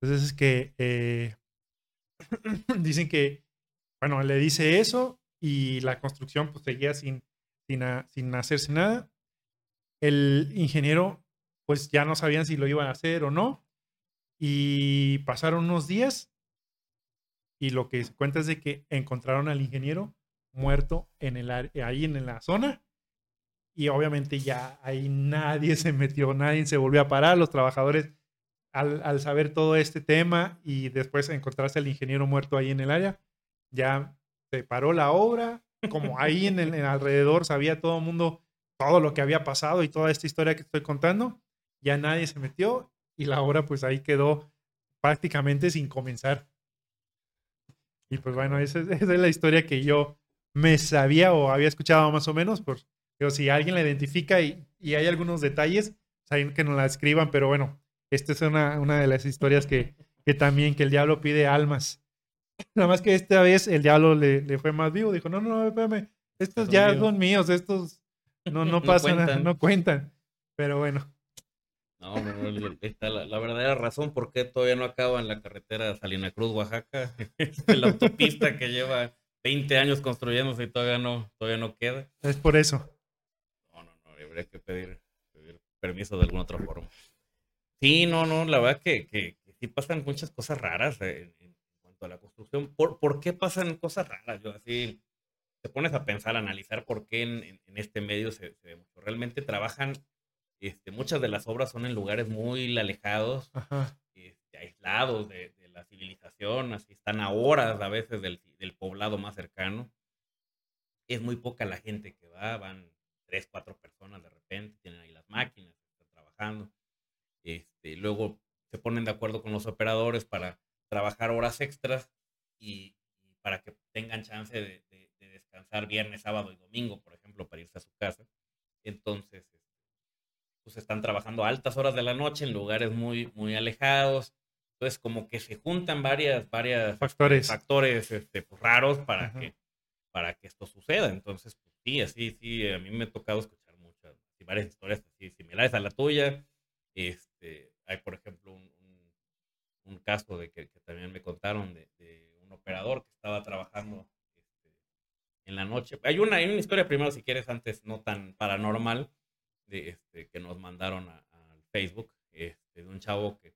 Entonces es que eh, dicen que, bueno, le dice eso y la construcción pues seguía sin, sin, sin hacerse nada. El ingeniero pues ya no sabían si lo iban a hacer o no. Y pasaron unos días y lo que se cuenta es de que encontraron al ingeniero muerto en el, ahí en la zona. Y obviamente ya ahí nadie se metió, nadie se volvió a parar. Los trabajadores, al, saber todo este tema y después encontrarse al ingeniero muerto ahí en el área, ya se paró la obra. Como ahí en el alrededor sabía todo el mundo todo lo que había pasado y toda esta historia que estoy contando, ya nadie se metió y la obra pues ahí quedó prácticamente sin comenzar. Y pues bueno, esa, es la historia que yo me sabía o había escuchado más o menos, por, pero si alguien la identifica y, y hay algunos detalles, pues que nos la escriban, pero bueno, esta es una, una de las historias que, que, también, que el diablo pide almas. Nada más que esta vez el diablo le, le fue más vivo, dijo, no, no, no, espérame, estos ya son míos, estos no, no pasa nada, no cuentan. Pero bueno. No, no, está la, verdadera razón por qué todavía no acaba en la carretera Salina Cruz, Oaxaca. la autopista que lleva 20 años construyéndose y todavía no, todavía no queda. Es por eso. No, no, no, habría que pedir, permiso de alguna otra forma. Sí, no, no, la verdad que, que, sí pasan muchas cosas raras en, cuanto a la construcción. ¿Por, ¿Por qué pasan cosas raras? Yo así te pones a pensar, a analizar por qué en, este medio se, Realmente trabajan, este, muchas de las obras son en lugares muy alejados, este, aislados de, la civilización, así están a horas a veces del, poblado más cercano. Es muy poca la gente que va, van tres, cuatro personas de repente, tienen ahí las máquinas, están trabajando. Este, luego se ponen de acuerdo con los operadores para trabajar horas extras y, para que tengan chance de, descansar viernes, sábado y domingo, por ejemplo, para irse a su casa. Entonces, este, pues están trabajando altas horas de la noche en lugares muy, muy alejados. Entonces, como que se juntan varias, varias factores, factores este, pues, raros para que, para que esto suceda. Entonces, pues sí, así, sí, a mí me ha tocado escuchar muchas, varias historias así similares a la tuya. Este, hay, por ejemplo, un, un, caso de que, que, también me contaron de, de un operador que estaba trabajando en la noche. Hay una, hay una historia primero, si quieres, antes no tan paranormal, de, este, que nos mandaron al Facebook, este, de un chavo que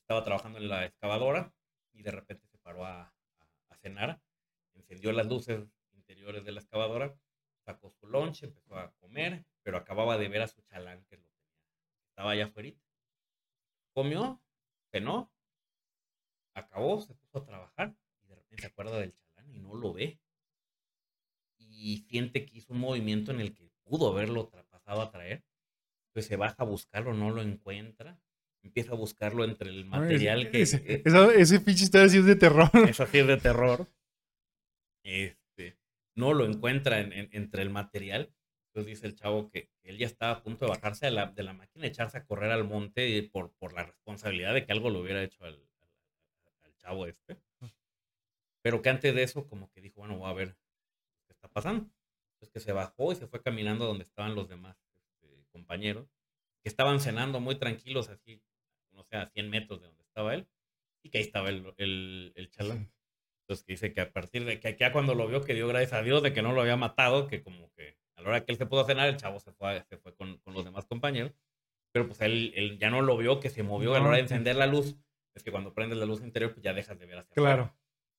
estaba trabajando en la excavadora y de repente se paró a, a, cenar, encendió las luces interiores de la excavadora, sacó su lunch, empezó a comer, pero acababa de ver a su chalán que lo tenía. Estaba allá afuera. Comió, cenó, acabó, se puso a trabajar y de repente se acuerda del chalán y no lo ve y siente que hizo un movimiento en el que pudo haberlo pasado a traer, pues se baja a buscarlo, no lo encuentra, empieza a buscarlo entre el material que... Ese, ese pinche historia sí es de terror. Eso sí es de terror. Este, no lo encuentra entre el material. Entonces dice el chavo que, él ya estaba a punto de bajarse de la, de la máquina, echarse a correr al monte por, por la responsabilidad de que algo lo hubiera hecho al, al chavo este. Pero que antes de eso, como que dijo, bueno, voy a ver está pasando. Entonces que se bajó y se fue caminando donde estaban los demás este, compañeros, que estaban cenando muy tranquilos, así, no sé, a 100 metros de donde estaba él, y que ahí estaba el, el, el chalán. Entonces que dice que a partir de que ya cuando lo vio, que dio gracias a Dios de que no lo había matado, que como que a la hora que él se pudo cenar, el chavo se fue, se fue con, con los demás compañeros, pero pues él, él, ya no lo vio, que se movió a la hora de encender la luz. Es que cuando prendes la luz interior, pues ya dejas de ver hacia Claro.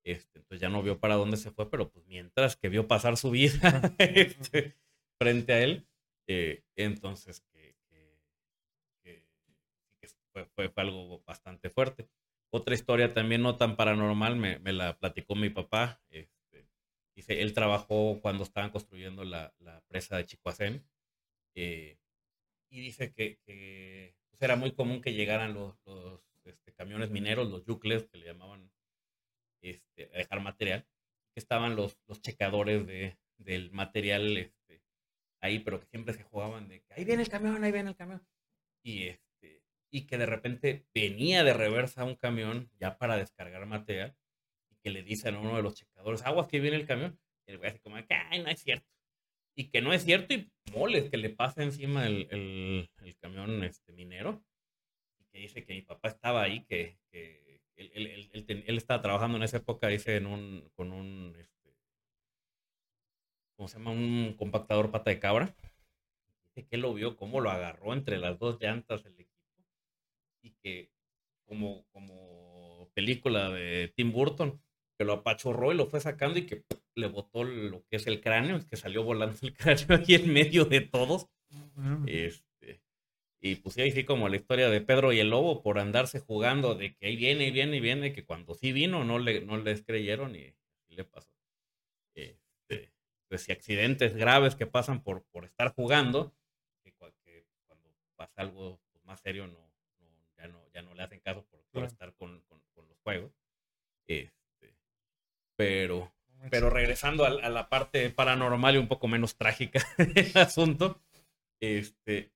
Este, entonces ya no vio para dónde se fue, pero pues mientras que vio pasar su vida este, frente a él, eh, entonces que, fue, fue, algo bastante fuerte. Otra historia también no tan paranormal me, me la platicó mi papá. Este, dice, él trabajó cuando estaban construyendo la, la presa de Chicoacén. Eh, y dice que, que pues era muy común que llegaran los, los este, camiones mineros, los yucles, que le llamaban este, a dejar material, que estaban los, los checadores de, del material este, ahí, pero que siempre se jugaban de que ahí viene el camión, ahí viene el camión. Y, este, y que de repente venía de reversa un camión ya para descargar material que le dicen a uno de los checadores, aguas que viene el camión. Y el güey así como, ay, no es cierto. Y que no es cierto y moles que le pasa encima el, el, camión este, minero. Y que dice que mi papá estaba ahí, que, que él, él, estaba trabajando en esa época, dice, en un, con un, este, ¿cómo se llama? Un compactador pata de cabra. Dice que él lo vio, cómo lo agarró entre las dos llantas el equipo. Y que, como, como película de Tim Burton, que lo apachurró y lo fue sacando y que le botó lo que es el cráneo, que salió volando el cráneo ahí en medio de todos. Este, y pues ahí sí como la historia de Pedro y el Lobo por andarse jugando de que ahí viene y viene y viene, que cuando sí vino no, le, no les creyeron y, le pasó. Este, pues si accidentes graves que pasan por, por estar jugando, que, cuando pasa algo pues, más serio no, ya no, ya no le hacen caso por, estar con, con, los juegos. Este, pero, pero regresando a, a, la parte paranormal y un poco menos trágica del asunto, este,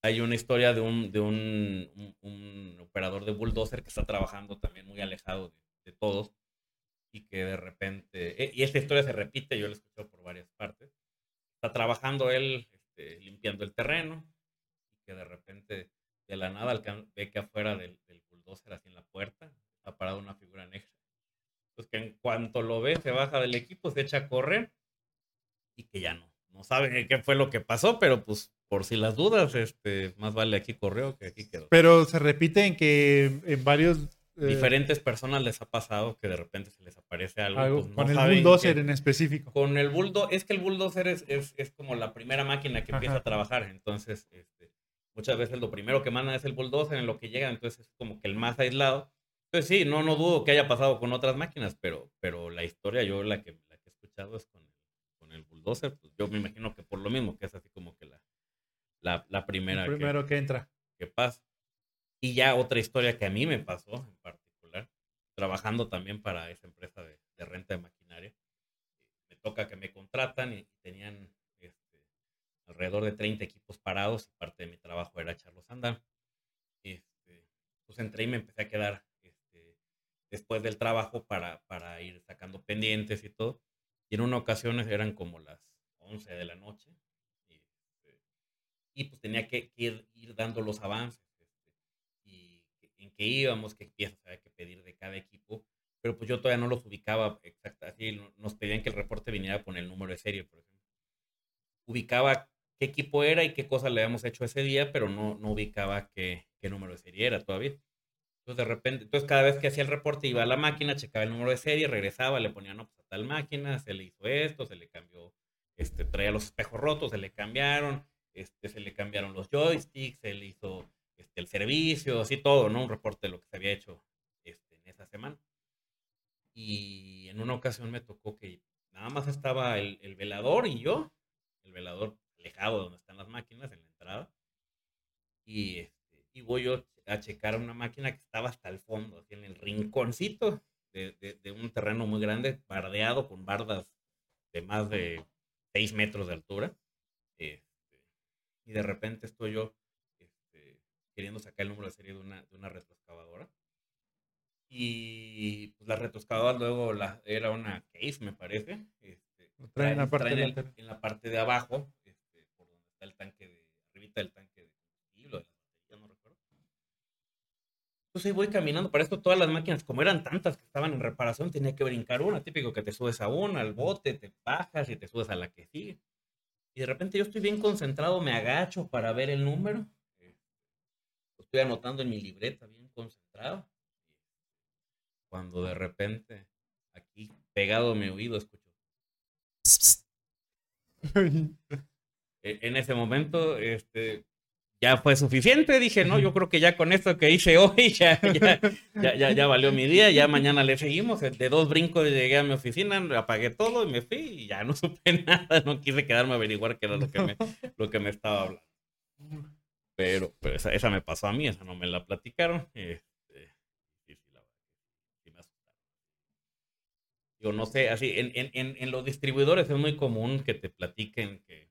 hay una historia de un, de un, un, operador de bulldozer que está trabajando también muy alejado de, todos y que de repente, e, y esta historia se repite, yo la he escuchado por varias partes, está trabajando él este, limpiando el terreno y que de repente de la nada ve que afuera del, del bulldozer, así en la puerta, ha parado una figura negra. Pues que en cuanto lo ve, se baja del equipo, se echa a correr y que ya no, no sabe qué fue lo que pasó, pero pues por si las dudas, este, más vale aquí corrió que aquí quedó. Pero se repite en que en varios... Eh, Diferentes personas les ha pasado que de repente se les aparece algo. Pues, con el bulldozer en específico. Con el bulldozer, es que el bulldozer es, es, como la primera máquina que empieza a trabajar, entonces este, muchas veces lo primero que mandan es el bulldozer en lo que llega, entonces es como que el más aislado. Pues sí, no, no dudo que haya pasado con otras máquinas, pero, pero la historia yo la que, la que he escuchado es con, con el bulldozer, pues yo me imagino que por lo mismo, que es así como que la, la, la primera. primero que, entra. Que pasa. Y ya otra historia que a mí me pasó en particular, trabajando también para esa empresa de, renta de maquinaria. Me toca que me contratan y, tenían este, alrededor de 30 equipos parados y parte de mi trabajo era echarlos a andar. Este, pues entré y me empecé a quedar después del trabajo para, para ir sacando pendientes y todo. Y en una ocasión eran como las 11 de la noche y pues tenía que, ir, ir, dando los avances este, y en qué íbamos, qué piezas había que pedir de cada equipo, pero pues yo todavía no los ubicaba exacto, así nos pedían que el reporte viniera con el número de serie, por ejemplo. Ubicaba qué equipo era y qué cosas le habíamos hecho ese día, pero no, no ubicaba qué, qué número de serie era todavía. Entonces, de repente, entonces cada vez que hacía el reporte iba a la máquina, checaba el número de serie, regresaba, le ponía, no, pues a tal máquina, se le hizo esto, se le cambió, este, traía los espejos rotos, se le cambiaron, este, se le cambiaron los joysticks, se le hizo este, el servicio, así todo, ¿no? Un reporte de lo que se había hecho este, en esa semana. Y en una ocasión me tocó que nada más estaba el, velador y yo, el velador alejado donde están las máquinas, en la entrada. Y, este, y voy yo a checar una máquina que estaba hasta el fondo, así en el rinconcito de, de, un terreno muy grande, bardeado con bardas de más de 6 metros de altura. Eh, y de repente estoy yo este, queriendo sacar el número de serie de una, de una retroexcavadora. Y pues la retroexcavadora luego la, era una case, me parece. Este, trae, en, la parte en, la parte de abajo, este, por donde está el tanque de, arribita del tanque de combustible, de las baterías, no recuerdo. Entonces voy caminando, para esto todas las máquinas, como eran tantas que estaban en reparación, tenía que brincar una, típico que te subes a una, al bote, te bajas y te subes a la que sigue. Y de repente yo estoy bien concentrado, me agacho para ver el número. Lo estoy anotando en mi libreta, bien concentrado. Cuando de repente, aquí pegado a mi oído, escucho. E, en ese momento, este, ya fue suficiente. Dije, no, yo creo que ya con esto que hice hoy, ya, ya, ya, ya, valió mi día. Ya mañana le seguimos. De dos brincos llegué a mi oficina, apagué todo y me fui y ya no supe nada. No quise quedarme a averiguar qué era lo que me, lo que me estaba hablando. Pero, pero esa, esa, me pasó a mí, esa no me la platicaron. Este, la me asustaron. Yo no sé, así, en, en, en los distribuidores es muy común que te platiquen que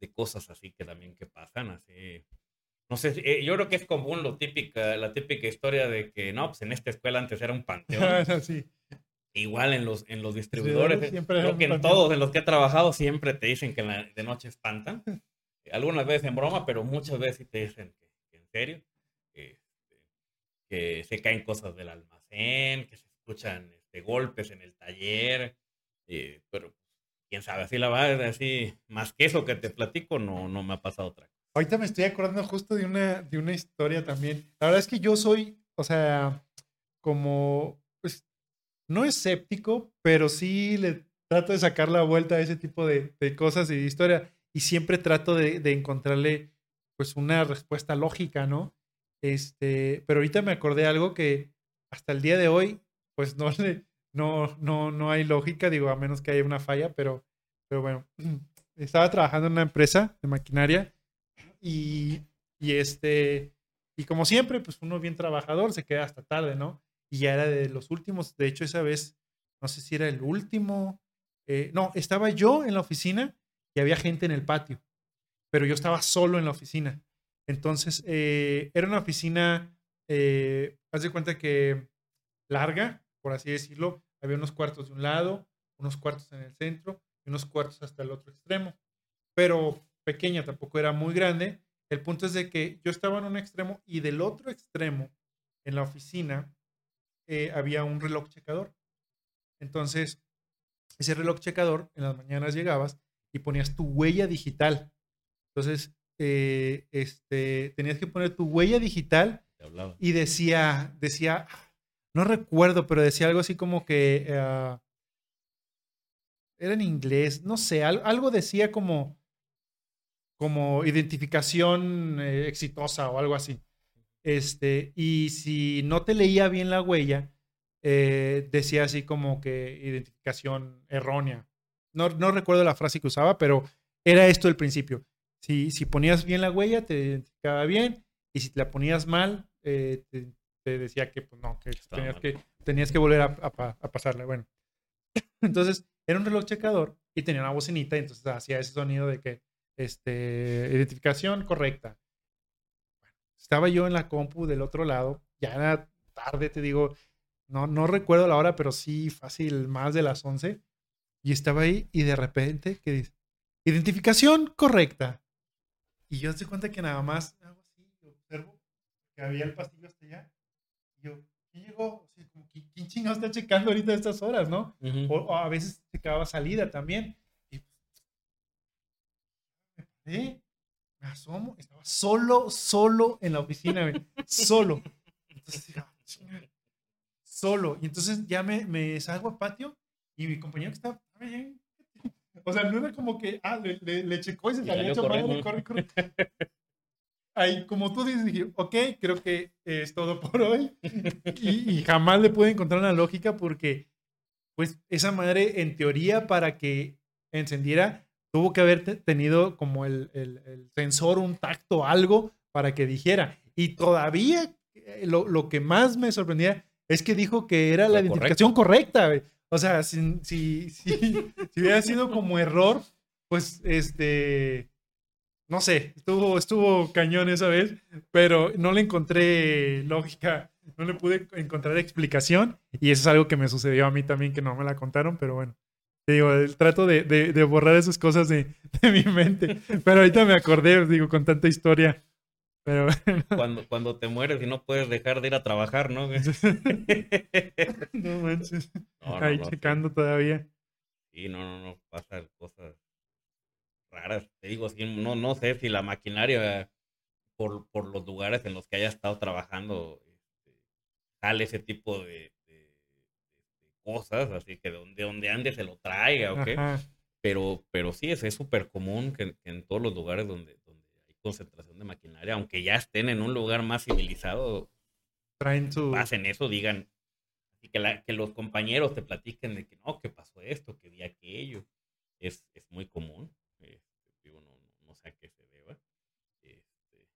de cosas así que también que pasan, así no sé, eh, yo creo que es común lo típica, la típica historia de que, no, pues en esta escuela antes era un panteón. Igual en los, en los distribuidores, creo que en todos en los que he trabajado siempre te dicen que de noche espantan. Algunas veces en broma, pero muchas veces te dicen que, en serio, que, se caen cosas del almacén, que se escuchan este, golpes en el taller, eh, pero quién sabe, así la verdad, así, más que eso que te platico, no, no me ha pasado otra cosa. Ahorita me estoy acordando justo de una, de una historia también. La verdad es que yo soy, o sea, como, pues, no escéptico, pero sí le trato de sacar la vuelta a ese tipo de, de cosas y de historia. Y siempre trato de, de, encontrarle pues una respuesta lógica, ¿no? Este, pero ahorita me acordé algo que hasta el día de hoy, pues no le, no, no, no hay lógica, digo, a menos que haya una falla, pero, pero bueno, estaba trabajando en una empresa de maquinaria y, este, y como siempre, pues uno bien trabajador se queda hasta tarde, ¿no? Y ya era de los últimos, de hecho esa vez, no sé si era el último, eh, no, estaba yo en la oficina y había gente en el patio, pero yo estaba solo en la oficina. Entonces, eh, era una oficina, eh, haz de cuenta que larga, por así decirlo, había unos cuartos de un lado, unos cuartos en el centro y unos cuartos hasta el otro extremo, pero pequeña, tampoco era muy grande. El punto es de que yo estaba en un extremo y del otro extremo, en la oficina, eh, había un reloj checador. Entonces, ese reloj checador, en las mañanas llegabas y ponías tu huella digital. Entonces, eh, este, tenías que poner tu huella digital y decía, decía, no recuerdo, pero decía algo así como que uh, era en inglés, no sé, algo, algo decía como, como identificación eh, exitosa o algo así. Este, y si no te leía bien la huella, eh, decía así como que identificación errónea. No, no recuerdo la frase que usaba, pero era esto el principio. Si, si ponías bien la huella, te identificaba bien, y si te la ponías mal, eh, te, te decía que pues no, que tenías, que tenías que volver a, a, pasarle. Bueno, entonces era un reloj checador y tenía una bocinita y entonces hacía ese sonido de que, este, identificación correcta. estaba yo en la compu del otro lado, ya era tarde, te digo, no, no recuerdo la hora, pero sí fácil, más de las 11. Y estaba ahí y de repente, ¿qué dice? Identificación correcta. Y yo se cuenta que nada más hago así, observo que había el pasillo hasta allá yo, ¿quién llegó? ¿quién chingado está checando ahorita estas horas, no? o, a veces checaba salida también. Y me asomo, estaba solo, solo en la oficina, solo. Entonces, ah, solo. Y entonces ya me, me salgo al patio y mi compañero que estaba, bien. O sea, no era como que, ah, le, le, checó y se salió hecho corre, corre. ahí, como tú dices, dije, ok, creo que es todo por hoy. Y, jamás le pude encontrar una lógica porque, pues, esa madre, en teoría, para que encendiera, tuvo que haber tenido como el, el, sensor, un tacto, algo para que dijera. Y todavía eh, lo, lo que más me sorprendía es que dijo que era la, identificación correcta. O sea, si, si, si, si hubiera sido como error, pues, este no sé, estuvo, estuvo cañón esa vez, pero no le encontré lógica, no le pude encontrar explicación y eso es algo que me sucedió a mí también que no me la contaron, pero bueno. Te digo, trato de, de, borrar esas cosas de, de, mi mente, pero ahorita me acordé, digo, con tanta historia. Pero cuando, cuando te mueres y no puedes dejar de ir a trabajar, ¿no? no manches. Ahí checando todavía. Sí, no, no, no, pasa cosas raras. Te digo, así, no, no sé si la maquinaria, por, por los lugares en los que haya estado trabajando, este, jale ese tipo de, cosas, así que de donde, donde ande se lo traiga, ¿ok? Pero, pero sí, es súper común que, en todos los lugares donde, donde hay concentración de maquinaria, aunque ya estén en un lugar más civilizado, Traen su... hacen eso, digan, y que, la, que los compañeros te platiquen de que no, que pasó esto, que vi aquello. Es, es muy común sé a qué se deba. Este,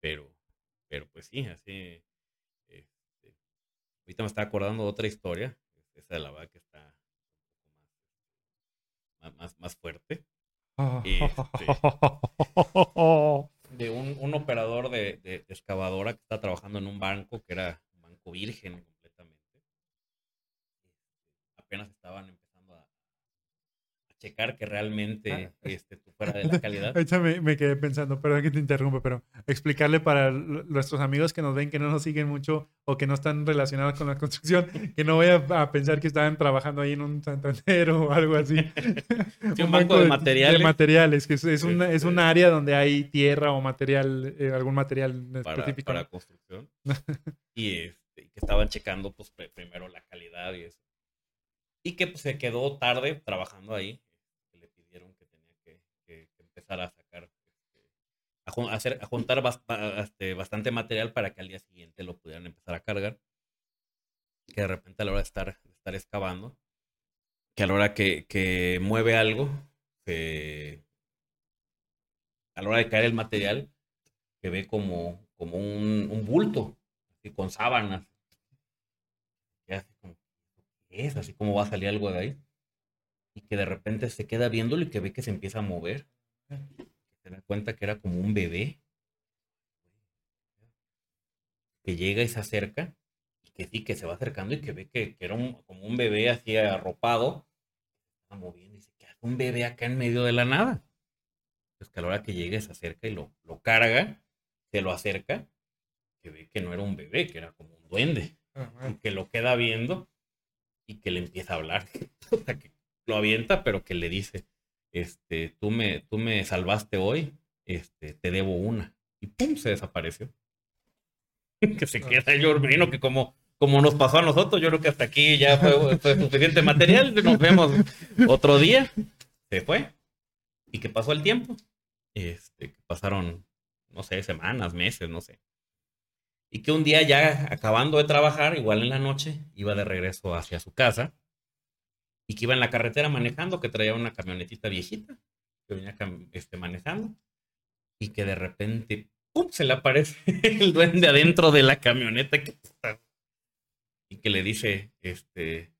pero, pero pues sí, así. Este, ahorita me está acordando de otra historia. Esa de la que está poco más, más, fuerte. Este, de un, un operador de, excavadora que está trabajando en un banco que era un banco virgen completamente. apenas estaban checar que realmente ah, este, tú fuera de la calidad. Ahorita me, me, quedé pensando, perdón que te interrumpa, pero explicarle para nuestros amigos que nos ven, que no nos siguen mucho o que no están relacionados con la construcción, que no voy a, pensar que estaban trabajando ahí en un Santander o algo así. un, banco de, materiales. De materiales, que es, es, una, es un área donde hay tierra o material, eh, algún material para, específico. Para construcción. y este, que estaban checando pues primero la calidad y eso y que pues, se quedó tarde trabajando ahí. Le pidieron que tenía que, que- que empezar a sacar, este, a, hacer, a juntar bas- ba- este, bastante material para que al día siguiente lo pudieran empezar a cargar. Que de repente a la hora de estar, de estar excavando, que a la hora que, que mueve algo, a la hora de caer el material, que ve como, como un, un bulto, así con sábanas. Y así como, ¿qué es? Así como va a salir algo de ahí. Y que de repente se queda viéndolo y que ve que se empieza a mover. Se da cuenta que era como un bebé. Que llega y se acerca. Y que sí, que se va acercando y que ve que, que era un- como un bebé así arropado. Está moviendo y dice, ¿qué hace un bebé acá en medio de la nada? Pues que a la hora que llegue se acerca y lo, lo carga, se lo acerca, que ve que no era un bebé, que era como un duende y que lo queda viendo y que le empieza a hablar. O sea, que lo avienta, pero que le dice, este, tú me, tú me salvaste hoy, este, te debo una. Y pum, se desapareció. que se queda yo, imagino que como, como nos pasó a nosotros, yo creo que hasta aquí ya fue, fue suficiente material, nos vemos otro día. Se fue. Y que pasó el tiempo. Este, pasaron, no sé, semanas, meses, no sé. Y que un día ya acabando de trabajar, igual en la noche, iba de regreso hacia su casa. Y que iba en la carretera manejando, que traía una camionetita viejita, que venía este, manejando. Y que de repente, ¡pum! se le aparece el duende adentro de la camioneta. que- Y que le dice, este,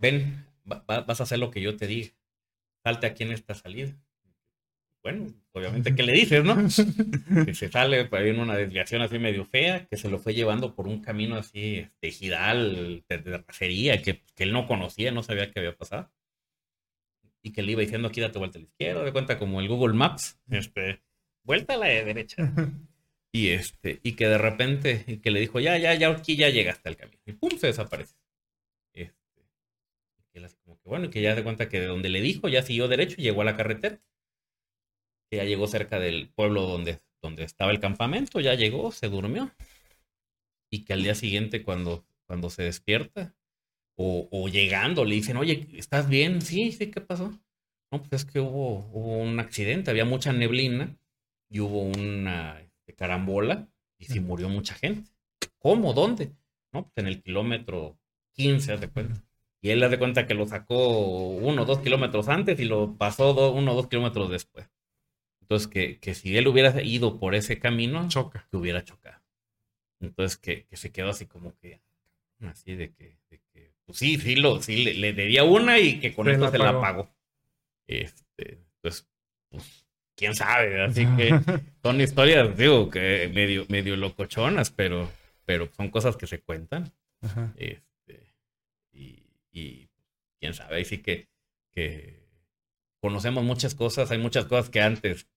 ven, va- va- vas a hacer lo que yo te diga. Salte aquí en esta salida. Bueno, obviamente, ¿qué le dices, no? que se sale por ahí en una desviación así medio fea, que se lo fue llevando por un camino así, este, giral, de, de racería, que, él no conocía, no sabía qué había pasado. Y que le iba diciendo, aquí date vuelta a la izquierda, de cuenta como el Google Maps, este, vuelta a la derecha. Y este, y que de repente, y que le dijo, ya, ya, ya, aquí ya llegaste al camino. Y pum, se desaparece. Este, bueno, y que ya de cuenta que de donde le dijo, ya siguió derecho y llegó a la carretera que ya llegó cerca del pueblo donde, donde estaba el campamento, ya llegó, se durmió. Y que al día siguiente cuando, cuando se despierta o, o llegando le dicen, oye, ¿estás bien? Sí, sí, ¿qué pasó? No, pues es que hubo, hubo un accidente, había mucha neblina y hubo una este, carambola y sí murió mucha gente. ¿Cómo? ¿Dónde? No, pues en el kilómetro 15, haz de cuenta. Y él haz de cuenta que lo sacó uno o dos kilómetros antes y lo pasó do- uno o dos kilómetros después. Entonces, que, que si él hubiera ido por ese camino, Choca. que hubiera chocado. Entonces, que, que se quedó así como que, así de que, de que, pues sí, sí, lo, sí le, le debía una y que con Se esto la se la pagó. Este, pues, pues, quién sabe, así que son historias, digo, que medio, medio locochonas, pero, pero son cosas que se cuentan. Ajá. Este, y, y quién sabe, ahí sí que, que conocemos muchas cosas, hay muchas cosas que antes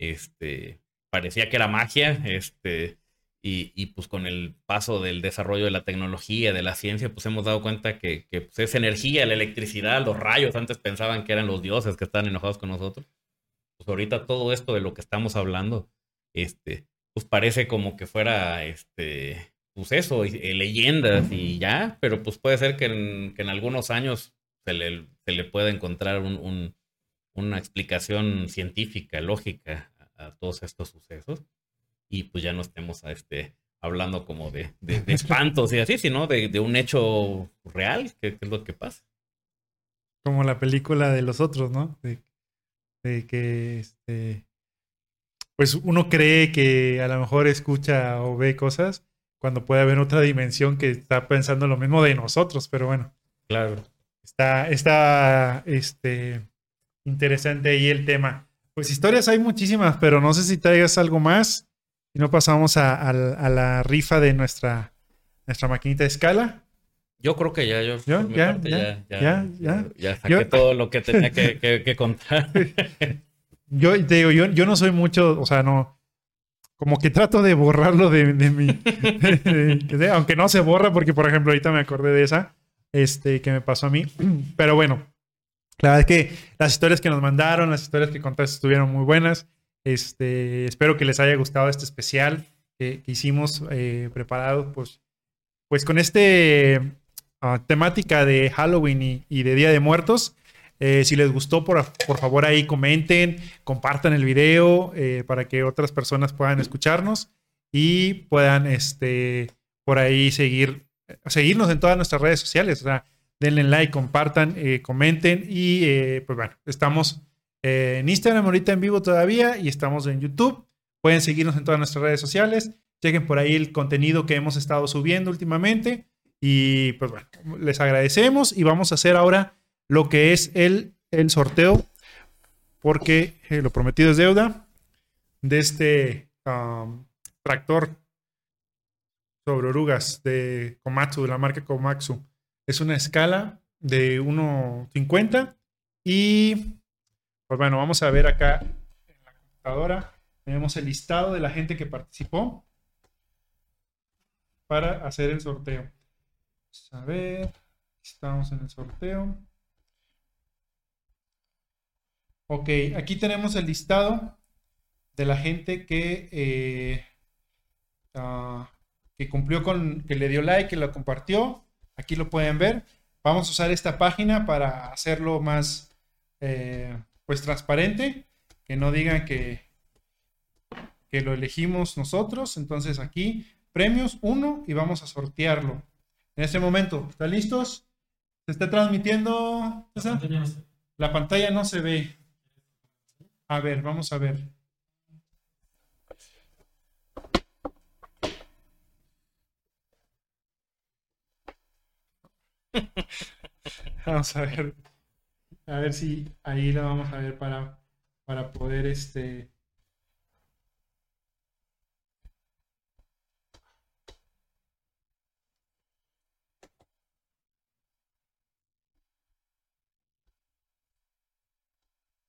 este, parecía que era magia, este, y, y, pues con el paso del desarrollo de la tecnología, de la ciencia, pues hemos dado cuenta que, que pues, es energía, la electricidad, los rayos, antes pensaban que eran los dioses que estaban enojados con nosotros. Pues ahorita todo esto de lo que estamos hablando, este, pues parece como que fuera, este, pues eso, eh, leyendas y ya, pero pues puede ser que en, que en algunos años se le, se le pueda encontrar un- una explicación científica, lógica a, a todos estos sucesos y pues ya no estemos a este, hablando como de, de- de espantos y así, sino de, de un hecho real, que, que es lo que pasa. Como la película de los otros, ¿no? De, de que este. Pues uno cree que a lo mejor escucha o ve cosas cuando puede haber otra dimensión que está pensando lo mismo de nosotros, pero bueno. Claro. Está, está este, interesante ahí el tema. Pues historias hay muchísimas, pero no sé si traigas algo más. Si no pasamos a, a la- a la rifa de nuestra, nuestra maquinita de escala. Yo creo que ya, yo, mi ¿Ya? parte, ¿Ya? ya, ¿Ya? ¿Ya? ya saqué Yo- todo lo que tenía que, que- que contar. Yo te digo, yo, yo no soy mucho, o sea, no. Como que trato de borrarlo de, de mi. de- de- aunque no se borra, porque por ejemplo, ahorita me acordé de esa. Este, que me pasó a mí. Pero bueno. La verdad es que las historias que nos mandaron, las historias que contaste estuvieron muy buenas. Este, espero que les haya gustado este especial que, hicimos eh, preparado, pues, pues con este, ah, temática de Halloween y, de Día de Muertos. Eh, si les gustó, por, por, favor ahí comenten, compartan el video eh, para que otras personas puedan escucharnos y puedan este, por ahí seguir, seguirnos en todas nuestras redes sociales. Denle like, compartan, eh, comenten y eh, pues bueno, estamos eh, en Instagram ahorita en vivo todavía y estamos en YouTube. Pueden seguirnos en todas nuestras redes sociales. Chequen por ahí el contenido que hemos estado subiendo últimamente. Y pues bueno, les agradecemos y vamos a hacer ahora lo que es el, el sorteo, porque lo prometido es deuda, de este um, tractor sobre orugas de Komatsu, de la marca Komatsu. Es una escala de 1.50 y pues bueno, vamos a ver acá en la computadora. Tenemos el listado de la gente que participó para hacer el sorteo. Vamos a ver, estamos en el sorteo. Ok, aquí tenemos el listado de la gente que, eh, uh, que cumplió con, que le dio like, que lo compartió. Aquí lo pueden ver. Vamos a usar esta página para hacerlo más, eh, pues, transparente. Que no digan que, que lo elegimos nosotros. Entonces aquí, premios 1 y vamos a sortearlo. En este momento, ¿están listos? ¿Se está transmitiendo? La pantalla no se ve. A ver, vamos a ver. Vamos a ver. A ver si ahí lo vamos a ver para, para poder este.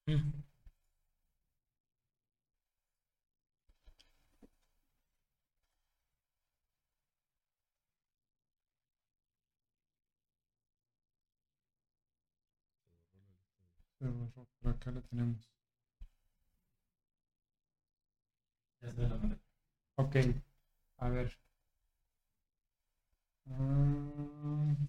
Mm. Por acá lo tenemos. Ok, a ver. Mm.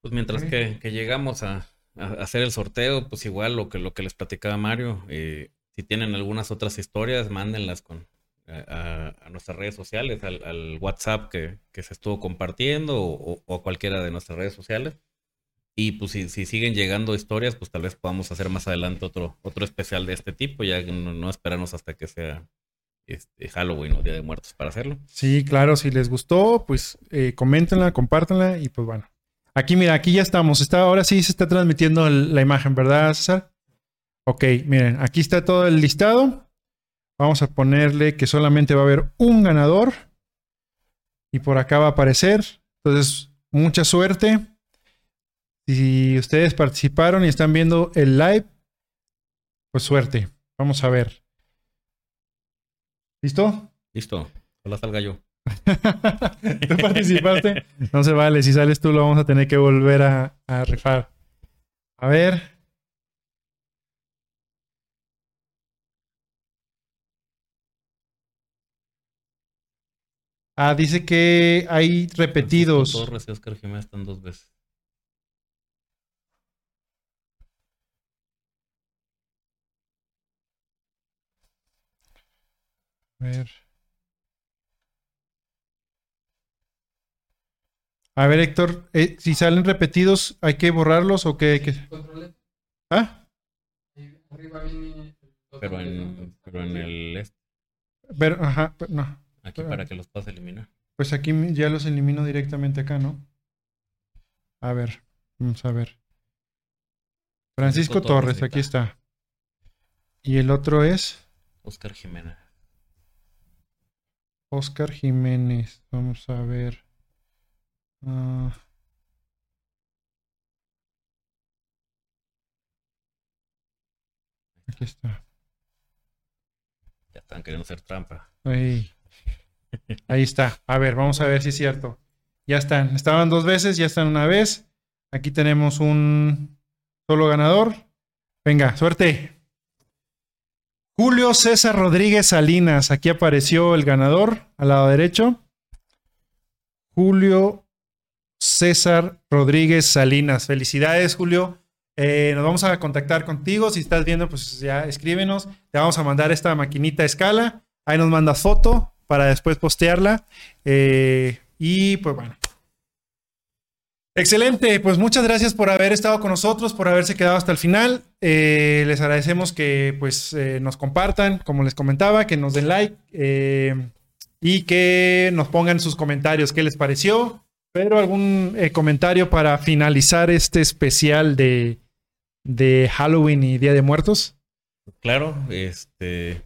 Pues mientras que, que llegamos a, a hacer el sorteo, pues igual lo que, lo que les platicaba Mario, eh, si tienen algunas otras historias, mándenlas con, a, a- nuestras redes sociales, al, al WhatsApp que, que se estuvo compartiendo o, a cualquiera de nuestras redes sociales. Y pues si, si siguen llegando historias, pues tal vez podamos hacer más adelante otro, otro especial de este tipo, ya no, no esperarnos hasta que sea este, Halloween o Día de Muertos para hacerlo. Sí, claro, si les gustó, pues eh, coméntenla, compártanla y pues bueno. Aquí, mira, aquí ya estamos. Está, ahora sí se está transmitiendo la imagen, ¿verdad, César? Ok, miren, aquí está todo el listado. Vamos a ponerle que solamente va a haber un ganador. Y por acá va a aparecer. Entonces, mucha suerte. Si ustedes participaron y están viendo el live, pues suerte. Vamos a ver. ¿Listo? Listo, hola salga yo. ¿Tú participaste? No se vale. Si sales tú, lo vamos a tener que volver a, a rifar. A ver. Ah, dice que hay repetidos. Francisco Torres y Oscar Jiménez están dos veces. A ver. A ver, Héctor, eh, si salen repetidos, ¿hay que borrarlos o qué? qué? Control ¿Ah? Pero en, pero en el este, Pero, ajá, pero no. Aquí para que los puedas eliminar. Pues aquí ya los elimino directamente acá, ¿no? A ver, vamos a ver. Francisco Francisco Torres, aquí está. está. Y el otro es Oscar Jiménez. Oscar Jiménez. Vamos a ver. Ah, aquí está. Ya están queriendo hacer trampa. Ahí. Ahí está. A ver, vamos a ver si es cierto. Ya están. Estaban dos veces, ya están una vez. Aquí tenemos un solo ganador. Venga, suerte. Julio César Rodríguez Salinas. Aquí apareció el ganador al lado derecho. Julio César Rodríguez Salinas. Felicidades, Julio. Eh, nos vamos a contactar contigo. Si estás viendo, pues ya escríbenos. Te vamos a mandar esta maquinita a escala. Ahí nos mandas foto para después postearla. Eh, y pues bueno. Excelente, pues muchas gracias por haber estado con nosotros, por haberse quedado hasta el final. Eh, les agradecemos que pues eh, nos compartan, como les comentaba, que nos den like y que nos pongan sus comentarios, qué les pareció. Pero algún comentario para finalizar este especial de, de Halloween y Día de Muertos. Claro, este.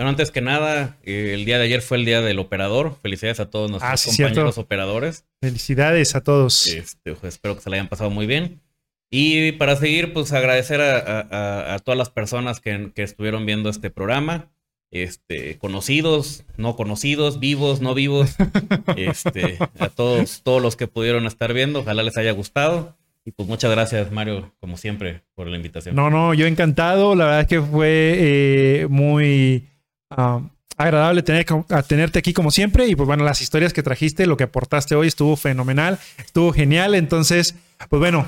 Bueno, antes que nada, eh, el día de ayer fue el día del operador. Felicidades a todos nuestros Ah, sí, compañeros cierto. operadores. Felicidades a todos. Este, pues, espero que se la hayan pasado muy bien. Y para seguir, pues agradecer a, a- a- todas las personas que, que estuvieron viendo este programa. Este, conocidos, no conocidos, vivos, no vivos. Este, a todos, todos los que pudieron estar viendo. Ojalá les haya gustado. Y pues muchas gracias, Mario, como siempre, por la invitación. No, no, yo encantado. La verdad es que fue eh, muy ah, agradable tener, a tenerte aquí como siempre. Y pues bueno, las historias que trajiste, lo que aportaste hoy estuvo fenomenal, estuvo genial. Entonces, pues bueno,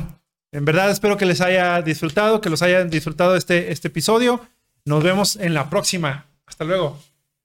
en verdad espero que les haya disfrutado, que los hayan disfrutado este, este episodio. Nos vemos en la próxima. Hasta luego.